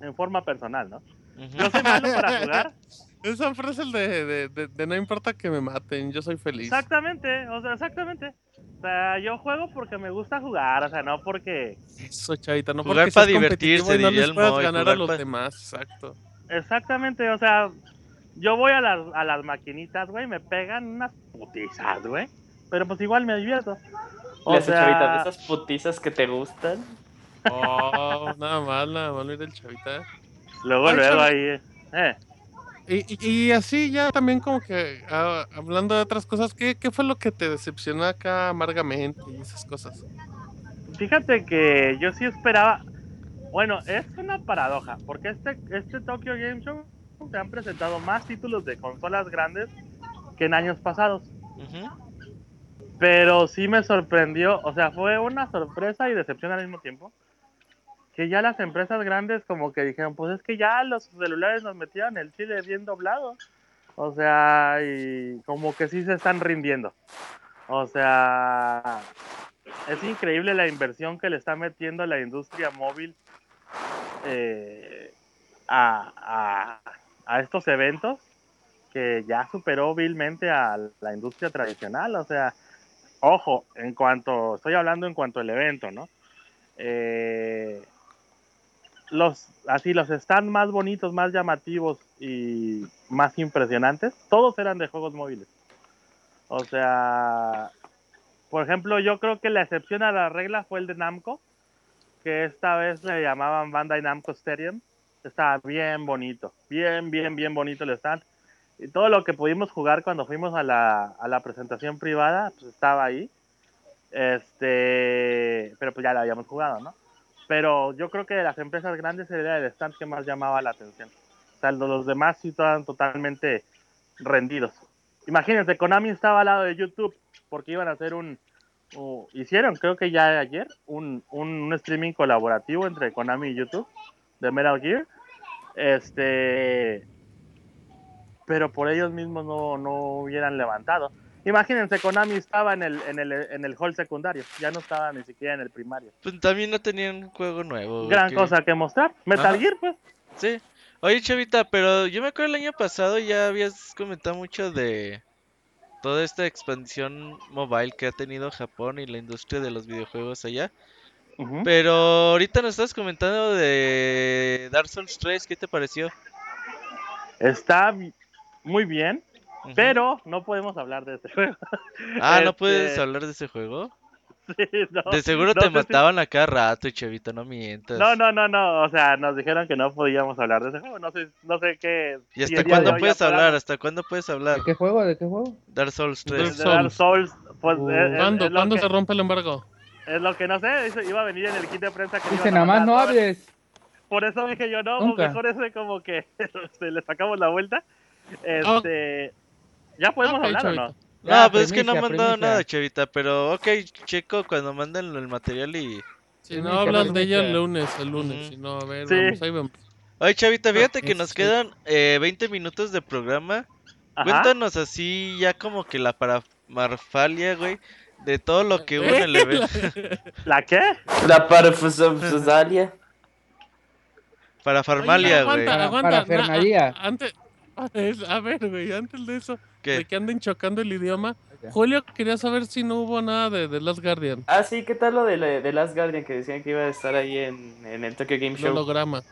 en forma personal, ¿no? Yo soy malo para jugar. Esa frase el de, de, de, de no importa que me maten, yo soy feliz. Exactamente, o sea, exactamente. O sea, yo juego porque me gusta jugar, o sea, no porque... Eso, Chavita, no Jugar porque pa' seas competitivo divertirse, y no diría les el puedas Moy, ganar a los pa- demás, exacto. Exactamente, o sea, yo voy a las, a las maquinitas, güey, me pegan unas putizas, güey. Pero pues igual me divierto. O hace, chavita, de sea, esas putizas que te gustan. Oh, nada mal, nada mal, mira el Chavita. luego, Ay, luego ahí... Eh. Y, y, así ya también como que ah, hablando de otras cosas, ¿qué, ¿qué fue lo que te decepcionó acá amargamente y esas cosas? Fíjate que yo sí esperaba. Bueno, es una paradoja, porque este, este Tokyo Game Show te han presentado más títulos de consolas grandes que en años pasados. Pero sí me sorprendió, o sea, fue una sorpresa y decepción al mismo tiempo. Que ya las empresas grandes como que dijeron, pues es que ya los celulares nos metieron el chile bien doblado. O sea, y como que sí se están rindiendo. O sea, es increíble la inversión que le está metiendo la industria móvil eh, a, a- a estos eventos que ya superó vilmente a la industria tradicional. O sea, ojo, en cuanto, estoy hablando en cuanto al evento, ¿no? Eh, los, así, los stands más bonitos, más llamativos y más impresionantes, todos eran de juegos móviles. O sea, por ejemplo, yo creo que la excepción a la regla fue el de Namco, que esta vez le llamaban Bandai Namco Stadium. Estaba bien bonito, bien, bien, bien bonito el stand. Y todo lo que pudimos jugar cuando fuimos a la, a la presentación privada, pues estaba ahí. Este, pero pues ya lo habíamos jugado, ¿no? Pero yo creo que de las empresas grandes era el stand que más llamaba la atención. O sea, los demás sí estaban totalmente rendidos. Imagínense, Konami estaba al lado de YouTube porque iban a hacer un, o hicieron, creo que ya ayer, un, un, un streaming colaborativo entre Konami y YouTube de Metal Gear. Este, pero por ellos mismos no, no hubieran levantado. Imagínense, Konami estaba en el, en, el, en el hall secundario, ya no estaba ni siquiera en el primario. Pues también no tenían un juego nuevo. Gran que- cosa que mostrar. Metal Ajá. Gear, pues. Sí. Oye, Chavita, pero yo me acuerdo el año pasado ya habías comentado mucho de toda esta expansión mobile que ha tenido Japón y la industria de los videojuegos allá. Pero ahorita nos estás comentando de Dark Souls 3, ¿qué te pareció? Está muy bien, Pero no podemos hablar de este juego. Ah, ¿no este- puedes hablar de ese juego? Sí, no, De seguro no te si- mataban a cada rato, Chavita, no mientas. No, no, no, no, o sea, nos dijeron que no podíamos hablar de ese juego, no sé, no sé qué... ¿Y hasta cuándo puedes hablar? ¿Hasta cuándo puedes hablar? ¿De qué juego? ¿De qué juego? Dark Souls 3. De Dark Souls, pues Uh, es- es- ¿Cuándo, es, ¿cuándo que, se rompe el embargo? es lo que no sé, iba a venir en el kit de prensa que Dice, nada más no hables. Por eso dije yo, no, Nunca. pues mejor ese como que este, le sacamos la vuelta. Este, ¿Ya podemos Ok, hablar o no? No, Ya, pues es que no han primicia, mandado primicia. nada, Chavita, pero ok, checo cuando manden el material y... Si Sí, no sí, hablas de ella el lunes, el lunes. Si no, a ver, Sí. vamos, ahí vamos. Oye, Chavita, fíjate que nos quedan eh, 20 minutos de programa. Ajá. Cuéntanos así ya como que la paramarfalia, güey, de todo lo que hubo en el evento. ¿La qué? La parafusalia. Parafarmalia, Oye, güey. aguanta, aguanta, parafernalia. Antes, a ver, güey, antes de eso, de ¿Qué? que anden chocando el idioma. Julio quería saber si no hubo nada de The Last Guardian, Ah, sí, ¿qué tal lo de, la- de Last Guardian que decían que iba a estar ahí en, en el Tokyo Game el Show? holograma.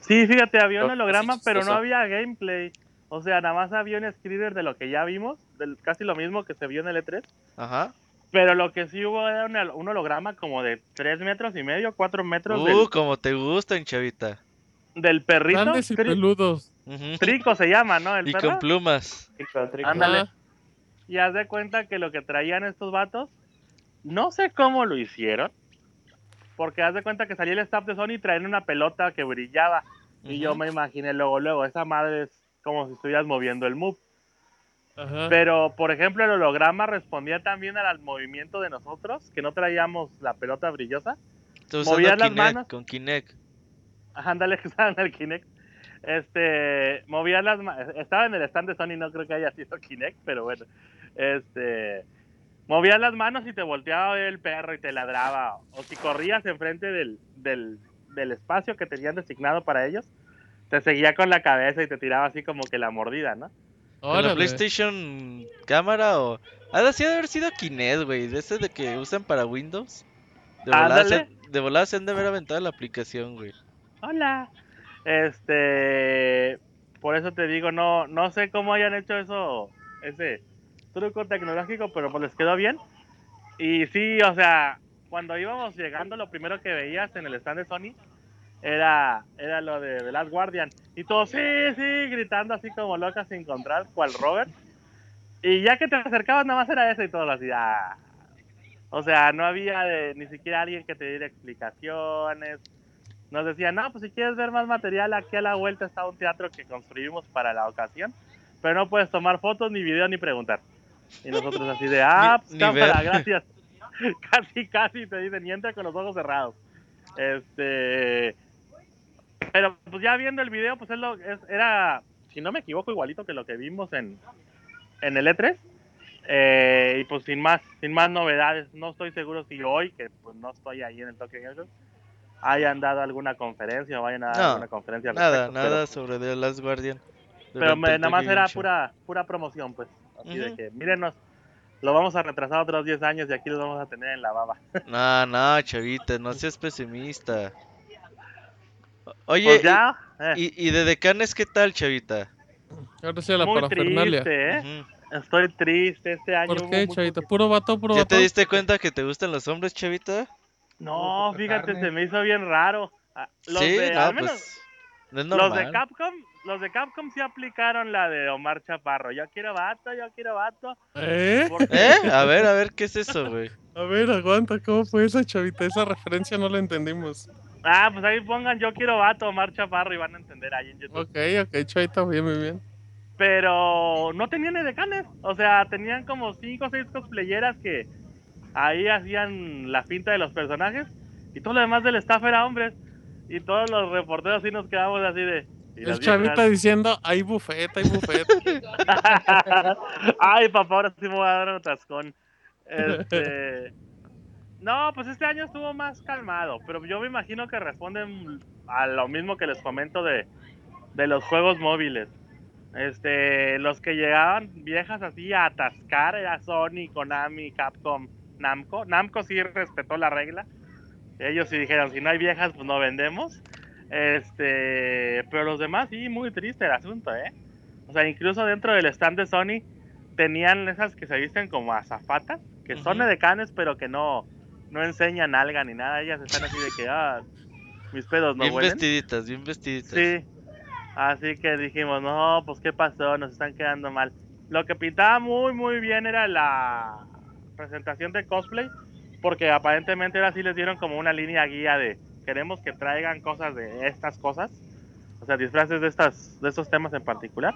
Sí, fíjate, había un Lo- holograma, sí, pero no había gameplay. O sea, nada más había un screener de lo que ya vimos, del, casi lo mismo que se vio en el E3. Ajá. Pero lo que sí hubo era un, un holograma como de 3 metros y medio, 4 metros Uh, del, como te gustan, Chavita. del perrito. Grandes y Tri- Trico se llama, ¿no? El Y perro. con plumas. Trico, trico. Ándale. Y haz de cuenta que lo que traían estos vatos, no sé cómo lo hicieron. Porque haz de cuenta que salía el staff de Sony y traían una pelota que brillaba. Y yo me imaginé luego, luego, esa madre es como si estuvieras moviendo el move. Ajá. Pero, por ejemplo, el holograma respondía también al movimiento de nosotros, que no traíamos la pelota brillosa. Movías las Kinect, manos. con Kinect. Ándale, que estaba en el Kinect. Este, movía las manos. Estaba en el stand de Sony, no creo que haya sido Kinect, pero bueno. Este, movía las manos y te volteaba el perro y te ladraba. O si corrías enfrente del, del, del espacio que tenían designado para ellos, te seguía con la cabeza y te tiraba así como que la mordida, ¿no? ¿Con la. PlayStation cámara o...? Ha de sí ha de haber sido Kinect, güey. De ese de que usan para Windows. De volada, se, Ándale. de volada se han de haber aventado la aplicación, güey. Hola. Este, por eso te digo, no, no sé cómo hayan hecho eso, ese truco tecnológico, pero pues les quedó bien. Y sí, o sea, cuando íbamos llegando, lo primero que veías en el stand de Sony era, era lo de The Last Guardian. Y todos, sí, sí, gritando así como locas sin encontrar, cual Robert. Y ya que te acercabas, nada más era eso y todo así, ah. O sea, no había de- ni siquiera alguien que te diera explicaciones. Nos decían, no, pues si quieres ver más material, aquí a la vuelta está un teatro que construimos para la ocasión, pero no puedes tomar fotos, ni video, ni preguntar. Y nosotros así de, ah, pues cámara, gracias. casi, casi te dicen, y entra con los ojos cerrados. Este... Pero pues ya viendo el video, pues es lo, es- era, si no me equivoco, igualito que lo que vimos en, en el E3. Eh, y pues sin más, sin más novedades, no estoy seguro si hoy, que pues no estoy ahí en el Tokyo Game Show, hayan dado alguna conferencia o vayan a dar No, alguna conferencia al Nada, respecto, nada sobre The Last Guardian. Pero, me- nada más era pura, pura promoción, pues. Así de que, mírenos, lo vamos a retrasar otros 10 años y aquí los vamos a tener en la baba. No, no, chavita, no seas pesimista. Oye, pues ya, eh, y, y, de decanes qué tal, chavita? Ahora sí la muy parafernalia. triste, ¿eh? Estoy triste este año. ¿Por qué, poquito- ¿Puro vato, puro ¿Ya vato? te diste cuenta que te gustan los hombres, chavita? No, fíjate, carne. se me hizo bien raro. Ah, Los sí, de, no, al menos, pues. No es los de Capcom, los de Capcom sí aplicaron la de Omar Chaparro. Yo quiero vato, yo quiero vato. ¿Eh? ¿Eh? A ver, a ver, ¿qué es eso, güey? A ver, aguanta, ¿cómo fue esa chavita? Esa referencia no la entendimos. Ah, pues ahí pongan yo quiero vato, Omar Chaparro y van a entender ahí en YouTube. Ok, ok, chavita, bien, bien, bien. Pero no tenían edecanes. O sea, tenían como 5 o 6 cosplayeras que ahí hacían la finta de los personajes. Y todo lo demás del staff era hombres. Y todos los reporteros sí nos quedamos así de. ¿y El chavita viejas? diciendo, hay bufeta, hay bufeta. Ay, papá, ahora sí me voy a dar un atascón. Este... No, pues este año estuvo más calmado, pero yo me imagino que responden a lo mismo que les comento de, de los juegos móviles. Este, los que llegaban viejas así a atascar era Sony, Konami, Capcom, Namco. Namco sí respetó la regla. Ellos sí dijeron, si no hay viejas, pues no vendemos. Este, pero los demás sí, muy triste el asunto, ¿eh? O sea, incluso dentro del stand de Sony tenían esas que se visten como azafatas, que son Ujú. edecanes, pero que no, no enseñan alga ni nada. Ellas están así de que, ah, mis pedos no bien huelen. vestiditas, bien vestiditas. Sí. Así que dijimos, no, pues qué pasó, nos están quedando mal. Lo que pintaba muy, muy bien era la presentación de cosplay, porque aparentemente ahora sí les dieron como una línea guía de queremos que traigan cosas de estas cosas, o sea, disfraces de estas, de estos temas en particular.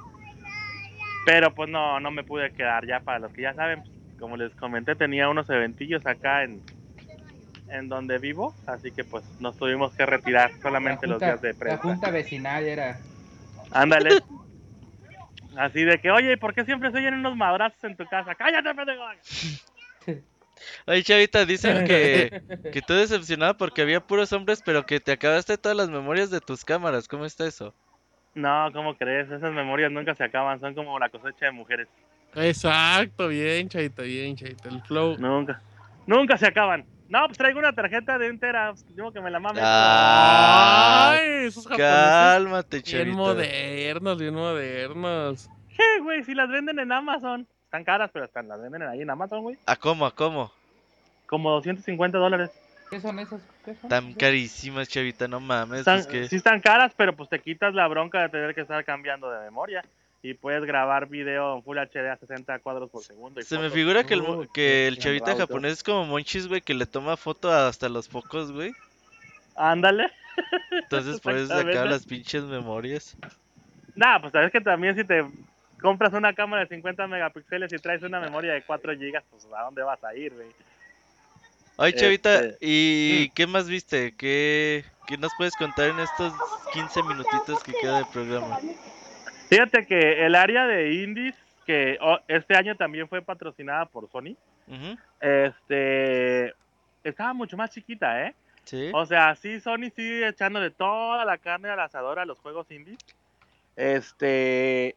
Pero pues no, no me pude quedar ya para los que ya saben, como les comenté, tenía unos eventillos acá en, en donde vivo, así que pues nos tuvimos que retirar solamente la los junta, días de la prensa. junta vecinal era. Ándale. Así de que, oye, ¿y por qué siempre se oyen unos madrazos en tu casa? ¡Cállate, pendejo! Oye, chavita, dicen que, que tú decepcionada porque había puros hombres, pero que te acabaste todas las memorias de tus cámaras. ¿Cómo está eso? No, ¿cómo crees? Esas memorias nunca se acaban, son como la cosecha de mujeres. Exacto, bien, chavita, bien, chavita. El flow. Nunca. Nunca se acaban. No, pues traigo una tarjeta de un tera. pues, Digo que me la mames. Ah, Ay, esos japoneses. cálmate, Bien chavita. modernos, bien modernos. ¿Qué, güey? Si las venden en Amazon. Están caras, pero están, las venden ahí en Amazon, güey. ¿A cómo? ¿A cómo? Como 250 dólares. ¿Qué son esas? ¿Qué son? Tan carísimas, chavita, no mames. Están- es que... Sí están caras, pero pues te quitas la bronca de tener que estar cambiando de memoria. Y puedes grabar video en Full HD a 60 cuadros por segundo. y Se me figura que el, que el chavita japonés es como Monchis, güey, que le toma foto hasta los focos, güey. Ándale. Entonces por eso se acaban Exactamente. las pinches memorias. Nah, pues sabes que también si te compras una cámara de 50 megapíxeles y traes una memoria de 4 gigas, pues ¿a dónde vas a ir, güey? Ay, chavita, Este, ¿y qué más viste? ¿Qué, ¿Qué nos puedes contar en estos 15 minutitos que queda de programa? Fíjate que el área de indies, que oh, este año también fue patrocinada por Sony, este estaba mucho más chiquita, ¿eh? Sí. O sea, sí, Sony sigue echándole toda la carne al asador a los juegos indies. Este.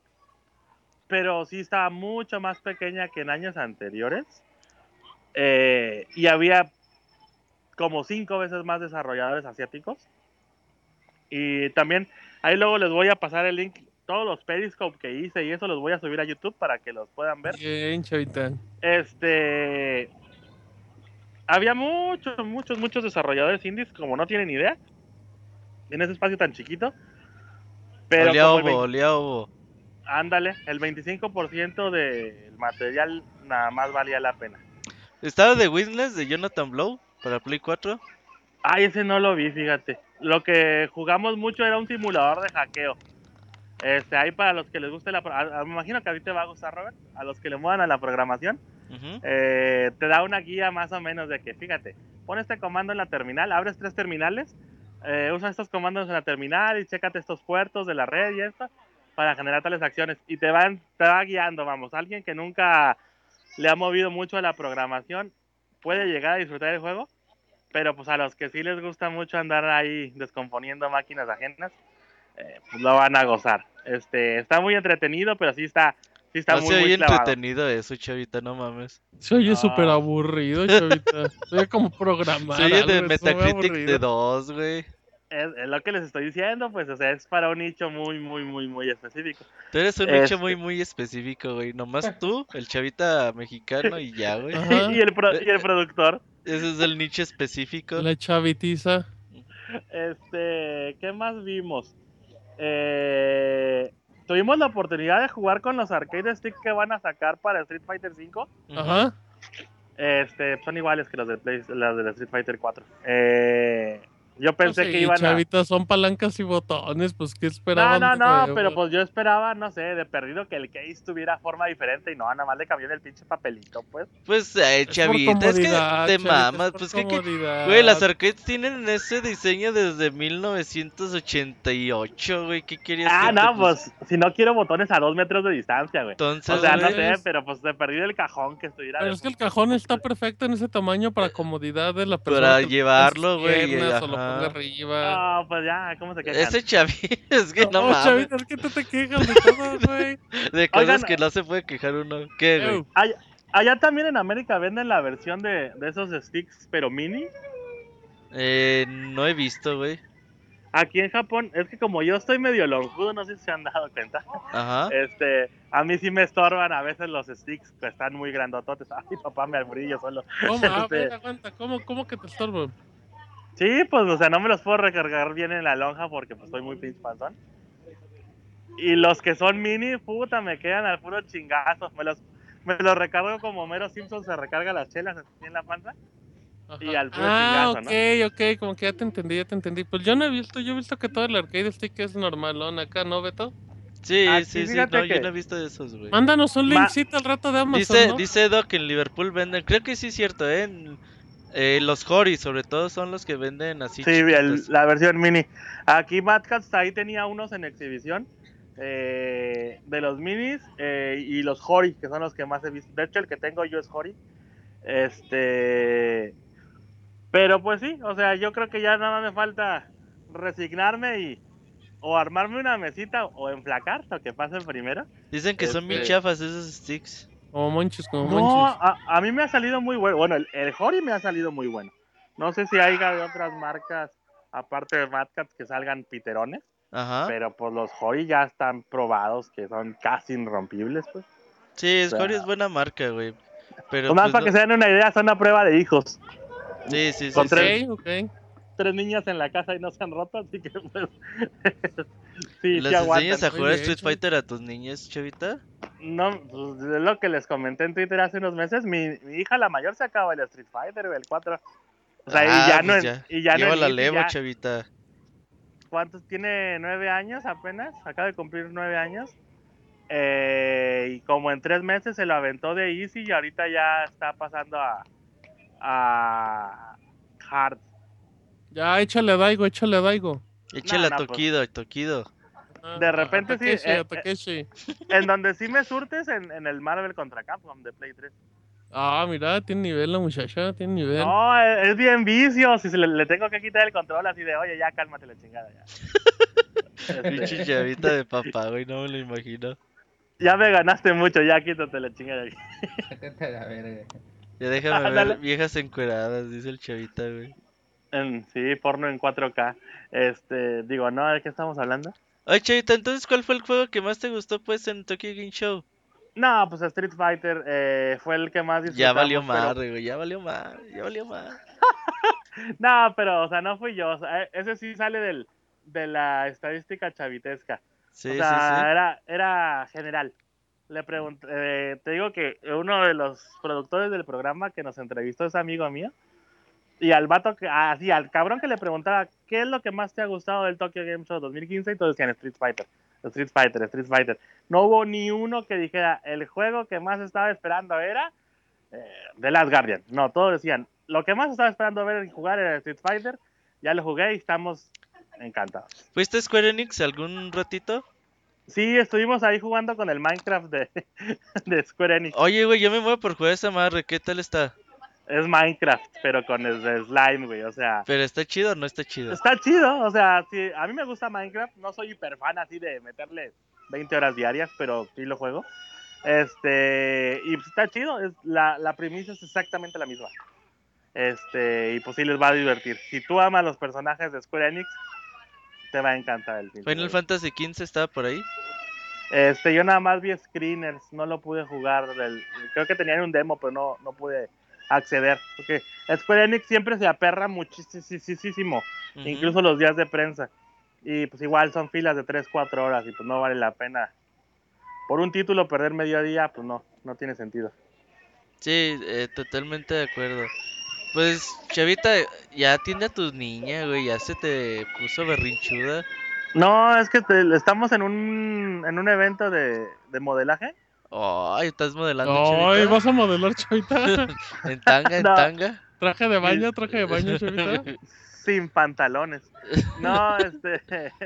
Pero sí estaba mucho más pequeña que en años anteriores. Eh, y había como cinco veces más desarrolladores asiáticos. Y también, ahí luego les voy a pasar el link. Todos los Periscope que hice y eso los voy a subir a YouTube para que los puedan ver. Bien, chavita. Este. Había muchos, muchos, muchos desarrolladores indies, como no tienen idea, en ese espacio tan chiquito. Pero olía como el ovo, 20 olía ovo. Ándale, el 25% del material nada más valía la pena. ¿Estaba de Witness de Jonathan Blow para Play 4? Ay, ese no lo vi, fíjate. Lo que jugamos mucho era un simulador de hackeo. Este, ahí para los que les guste la... a- a- Me imagino que a ti te va a gustar, Robert. A los que le muevan a la programación. Ujú. eh, te da una guía más o menos de que, fíjate, pon este comando en la terminal, abres tres terminales, eh, usa estos comandos en la terminal y chécate estos puertos de la red y esto para generar tales acciones. Y te, van, te va guiando, vamos. Alguien que nunca le ha movido mucho a la programación puede llegar a disfrutar el juego, pero pues a los que sí les gusta mucho andar ahí descomponiendo máquinas ajenas, eh, pues lo van a gozar. Este, está muy entretenido, pero sí está, sí está no muy, se muy clavado. entretenido eso, chavita, no mames. Se oye No. súper aburrido, chavita. Se oye como programar. Se oye de Metacritic de aburrido. 2, güey. Es, es lo que les estoy diciendo, pues, o sea, es para un nicho muy, muy, muy, muy específico. Tú eres un nicho Este- muy, muy específico, güey. Nomás tú, el chavita mexicano y ya, güey. Y, el pro- y el productor. Ese es el nicho específico. La chavitiza. Este, ¿qué más vimos? Eh, tuvimos la oportunidad de jugar con los arcade stick que van a sacar para Street Fighter 5. Ujú. Ajá. Este, son iguales que los de Play- las de Street Fighter 4. Eh, yo pensé Pues sí, que iban a chavitas son palancas y botones, pues ¿qué No, esperaban? no, de no, nuevo? pero pues yo esperaba, no sé, de perdido que el case tuviera forma diferente y no, nada más le cambié el pinche papelito, pues. Pues, eh, Es chavita, es que comodidad, te es mamas. Pues que, que- comodidad. güey, las arcades tienen ese diseño desde 1988, güey. ¿Qué querías Ah, que no, pues si no quiero botones a dos metros de distancia, güey. Entonces, O sea, no sé, es- pero pues de perdido el cajón que estuviera. Pero de- es que el cajón está perfecto en ese tamaño para comodidad de la persona. Para que llevarlo, güey, ponga arriba. No, pues ya, ¿cómo se quejan? ese chavita, es que no, mames. chavita, es que tú te quejas de todo, güey. De cosas Oigan, que no se puede quejar uno. ¿Qué, güey? Allá, allá también en América venden la versión de, de esos sticks, pero mini. Eh, no he visto, güey. Aquí en Japón, es que como yo estoy medio lonjudo, no sé si se han dado cuenta. Ajá. Este, a mí sí me estorban a veces los sticks que están muy grandototes. Ay, papá, me albrillo solo. ¿Cómo? A Este- ver, aguanta. ¿Cómo, cómo que te estorbo? Sí, pues, o sea, no me los puedo recargar bien en la lonja porque pues estoy muy pinche panzón. Y los que son mini, puta, me quedan al puro chingazo. Me los, me los recargo como Mero Simpson se recarga las chelas así en la panza. Ajá. Y al puro ah, chingazo, ok, ok, como que ya te entendí, ya te entendí. Pues yo no he visto, yo he visto que todo el arcade stick es normalón acá, ¿no, Beto? Sí, Aquí, sí, sí. No, yo no he visto de esos, güey. Mándanos un Ma- linkcito al rato de Amazon, Dice, ¿no? dice Edo que en Liverpool venden, creo que sí es cierto, ¿eh? En- eh, los Hori, sobre todo, son los que venden así. Sí, el- la versión mini. Aquí Mad Cats ahí tenía unos en exhibición. eh, de los minis eh, y los Hori, que son los que más he visto. De hecho, el que tengo yo es Hori. Este. Pero pues sí, o sea, yo creo que ya nada me falta resignarme y. O armarme una mesita o enflacar, lo que pase primero. Dicen que son bien Este- chafas esos sticks. Como monchis, como No, monchis. a, a mí me ha salido muy bueno. Bueno, el, el Hori me ha salido muy bueno. No sé si haya de otras marcas, aparte de Mad Cats, que salgan piterones. Ajá. Pero pues los Hori ya están probados que son casi irrompibles, pues. Sí, o sea- Hori es buena marca, güey. Pero Nomás pues, para que se den una idea, son a prueba de hijos. Sí, sí, sí. con sí. tres- Ok, ok. Tres niñas en la casa y no se han roto, así que pues. sí, ¿Les sí enseñas a jugar Street. Fighter a tus niñas, chavita? No, pues es lo que les comenté en Twitter hace unos meses. Mi, mi hija, la mayor, se acaba el Street Fighter, el 4. O sea, Ah, y ya no pues y ya no Lleva en la levo, ya- chavita. ¿Cuántos? Tiene nueve años apenas, acaba de cumplir nueve años. Eh, y como en tres meses se lo aventó de Easy y ahorita ya está pasando a, a Hard. Ya, échale a Daigo, échale a Daigo. Échale no, a pues. Tokido, a Tokido. Ah, De a repente sí, Takeshi, eh, a Takeshi. En donde sí me surtes en, en el Marvel contra Capcom de Play 3. Ah, mira, tiene nivel la muchacha, tiene nivel. No, es, es bien vicio. Si se le, le tengo que quitar el control así de, oye, ya cálmate la chingada. Ya, Pinche Este, chavita de papá, güey, no me lo imagino. ya me ganaste mucho, ya quítate la chingada. Ya déjame ver viejas encueradas, dice el chavita, güey. En- sí, porno en 4K. Este, digo, no, ¿de qué estamos hablando? Ay, chavita, entonces, ¿cuál fue el juego que más te gustó, pues, en Tokyo Game Show? No, pues Street Fighter eh, fue el que más Ya valió pero- más, güey, ya valió más, ya valió más. No, pero, o sea, no fui yo. o sea, e- ese sí sale del, de la estadística chavitesca. Sí, o sí, sea, sí. Era, era general. Le pregunté, eh, te digo que uno de los productores del programa que nos entrevistó es amigo mío. Y al vato que, así, al cabrón que le preguntaba, ¿qué es lo que más te ha gustado del Tokyo Game Show 2015? Y todos decían Street Fighter, Street Fighter, Street Fighter. No hubo ni uno que dijera, el juego que más estaba esperando era eh, The Last Guardian. No, todos decían, lo que más estaba esperando ver y jugar era Street Fighter. Ya lo jugué y estamos encantados. ¿Fuiste a Square Enix algún ratito? Sí, estuvimos ahí jugando con el Minecraft de, de Square Enix. Oye, güey, yo me muevo por jugar esa madre, ¿qué tal está? Es Minecraft, pero con el slime, güey. O sea, ¿Pero está chido o no está chido? está chido. O sea, sí, a mí me gusta Minecraft. No soy hiper fan así de meterle 20 horas diarias, pero sí lo juego. Este, y pues está chido. Es, la, la premisa es exactamente la misma. Este, y pues sí les va a divertir. Si tú amas los personajes de Square Enix, te va a encantar el pinche Final. Fantasy XV estaba por ahí. Este, yo nada más vi screeners, no lo pude jugar. del- creo que tenían un demo, pero no, no pude acceder. Porque Square Enix siempre se aperra muchísimo, incluso los días de prensa. Y pues igual son filas de 3, 4 horas y pues no vale la pena. Por un título perder medio día, pues no, no tiene sentido. Sí, eh, totalmente de acuerdo. Pues, Chavita, ya atiende a tu niña, güey, ya se te puso berrinchuda. No, es que te- estamos en un, en un evento de, de modelaje. Ay, estás modelando, Ay, Chavita. vas a modelar, chavita. En tanga, en No. tanga. Traje de baño, traje de baño, chavita. sin pantalones. No, este,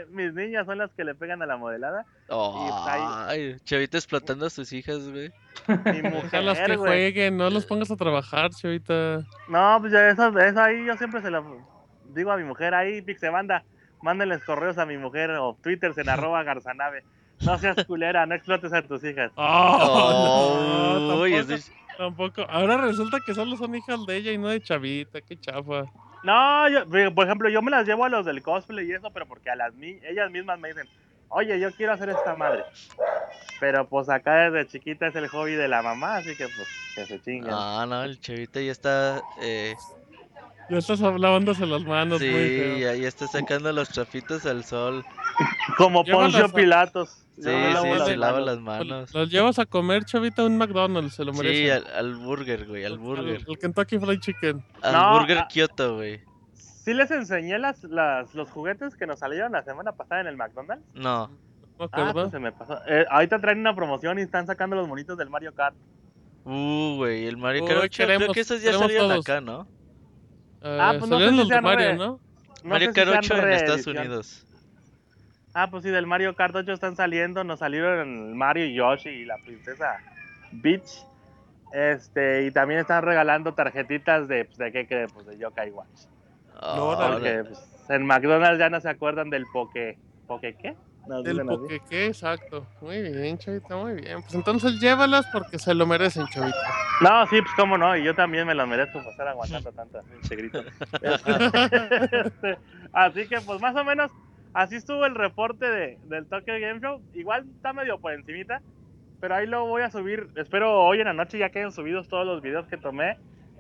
mis niñas son las que le pegan a la modelada. Ay, Chavita explotando a sus hijas, güey. Mi que mujer, güey. jueguen, no los pongas a trabajar, chavita. No, pues ya eso, eso ahí yo siempre se lo digo a mi mujer, ahí Pixebanda, mándenles correos a mi mujer o twitters en arroba garzanave. No seas culera, no explotes a tus hijas. Oh, no, Uy, tampoco, es de- tampoco. Ahora resulta que solo son hijas de ella y no de chavita, qué chafa. No, yo, por ejemplo, yo me las llevo a los del cosplay y eso, pero porque a las ellas mismas me dicen, oye, yo quiero hacer esta madre. Pero pues acá desde chiquita es el hobby de la mamá, así que pues que se chinguen. Ah, no, el Chavita ya está. Eh, Ya estás lavándose las manos, muy sí, feo. ya, ya está sacando los trapitos al sol. Como Poncio a- Pilatos. Sí, sí, las se lava las manos. Los llevas a comer, chavita, a un McDonald's, se lo Sí, merece. al, al burger, güey, al burger. El, Kentucky Fried Chicken. Al No, burger ah. Kyoto, güey. Sí les enseñé las, las, los juguetes que nos salieron la semana pasada en el McDonald's. No. No Ah, me acuerdo. pues se me pasó. Eh, ahorita traen una promoción y están sacando los monitos del Mario Kart. Uh, güey, el Mario Uy, Kart 8, creo que esos ya salieron todos. acá, ¿no? Eh, ah, pues no sé si sean Mario, re- ¿no? No Mario si Kart sean 8 en Estados. Unidos. Ah, pues sí, del Mario Kart 8 están saliendo. Nos salieron Mario y Yoshi y la princesa Peach. Este, y también están regalando tarjetitas de, pues, ¿de qué creen? Pues de Yokai Watch. No, Ahora- Porque pues, en McDonald's ya no se acuerdan del Poke. ¿Poke qué? Nos Del. Pokequé, exacto. Muy bien, chavita, muy bien. Pues entonces llévalas porque se lo merecen, chavita. No, sí, pues cómo no, y yo también me lo merezco por estar aguantando tanto pinche grito. Este, así que pues más o menos así estuvo el reporte de, del Tokyo Game Show. Igual está medio por encimita, pero ahí lo voy a subir. Espero hoy en la noche ya queden subidos todos los videos que tomé.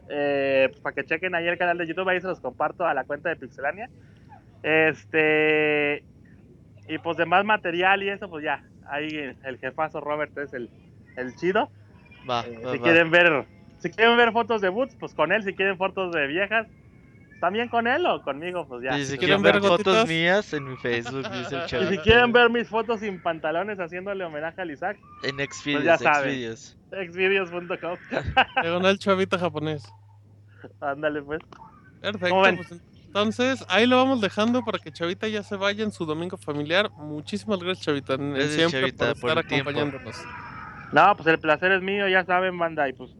eh, pues, para que chequen ahí el canal de YouTube, ahí se los comparto a la cuenta de Pixelania. Este y pues de más material y eso, pues ya, ahí el jefazo Robert es el, el chido. Va, Eh, va, si va. quieren ver si quieren ver fotos de Boots, pues con él. Si quieren fotos de viejas, también con él o conmigo, pues ya. Y si Si quieren quieren ver ver fotos mías en mi Facebook, dice el y si quieren ver mis fotos sin pantalones haciéndole homenaje a Isaac, En ya Xvideos, saben. Xvideos. exvideos.com. Diagonal chavita japonés. Ándale, pues. Perfecto. Entonces, ahí lo vamos dejando para que Chavita ya se vaya en su domingo familiar. Muchísimas gracias, Chavita. en- Gracias, siempre Chavita, por por estar el tiempo. acompañándonos. No, pues el placer es mío, ya saben, banda. Y pues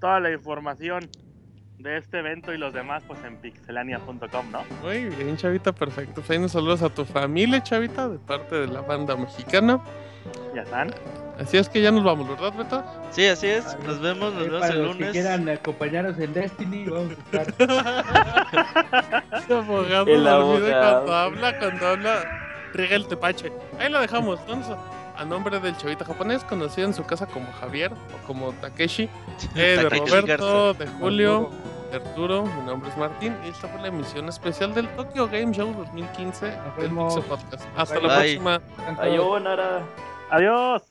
toda la información de este evento y los demás, pues en pixelania.com, ¿no? Muy bien, Chavita, perfecto. Pues ahí nos saludos a tu familia, Chavita, de parte de la banda mexicana. Ya están. Así es que ya nos vamos, ¿verdad, Beto? Sí, así es. Nos vemos, nos Eh, vemos para el los que lunes. quieran acompañarnos en Destiny, vamos a estar. Abogado El abogado. cuando habla, cuando habla, riega el tepache. Ahí lo dejamos. Entonces, a nombre del chavita japonés, conocido en su casa como Javier o como Takeshi, eh, de Roberto, de Julio, de Arturo, mi nombre es Martín y esta fue la emisión especial del Tokyo Game Show 2015 Nos del. Pixel Podcast. Hasta Bye. la Bye. próxima. Sayonara. Adiós.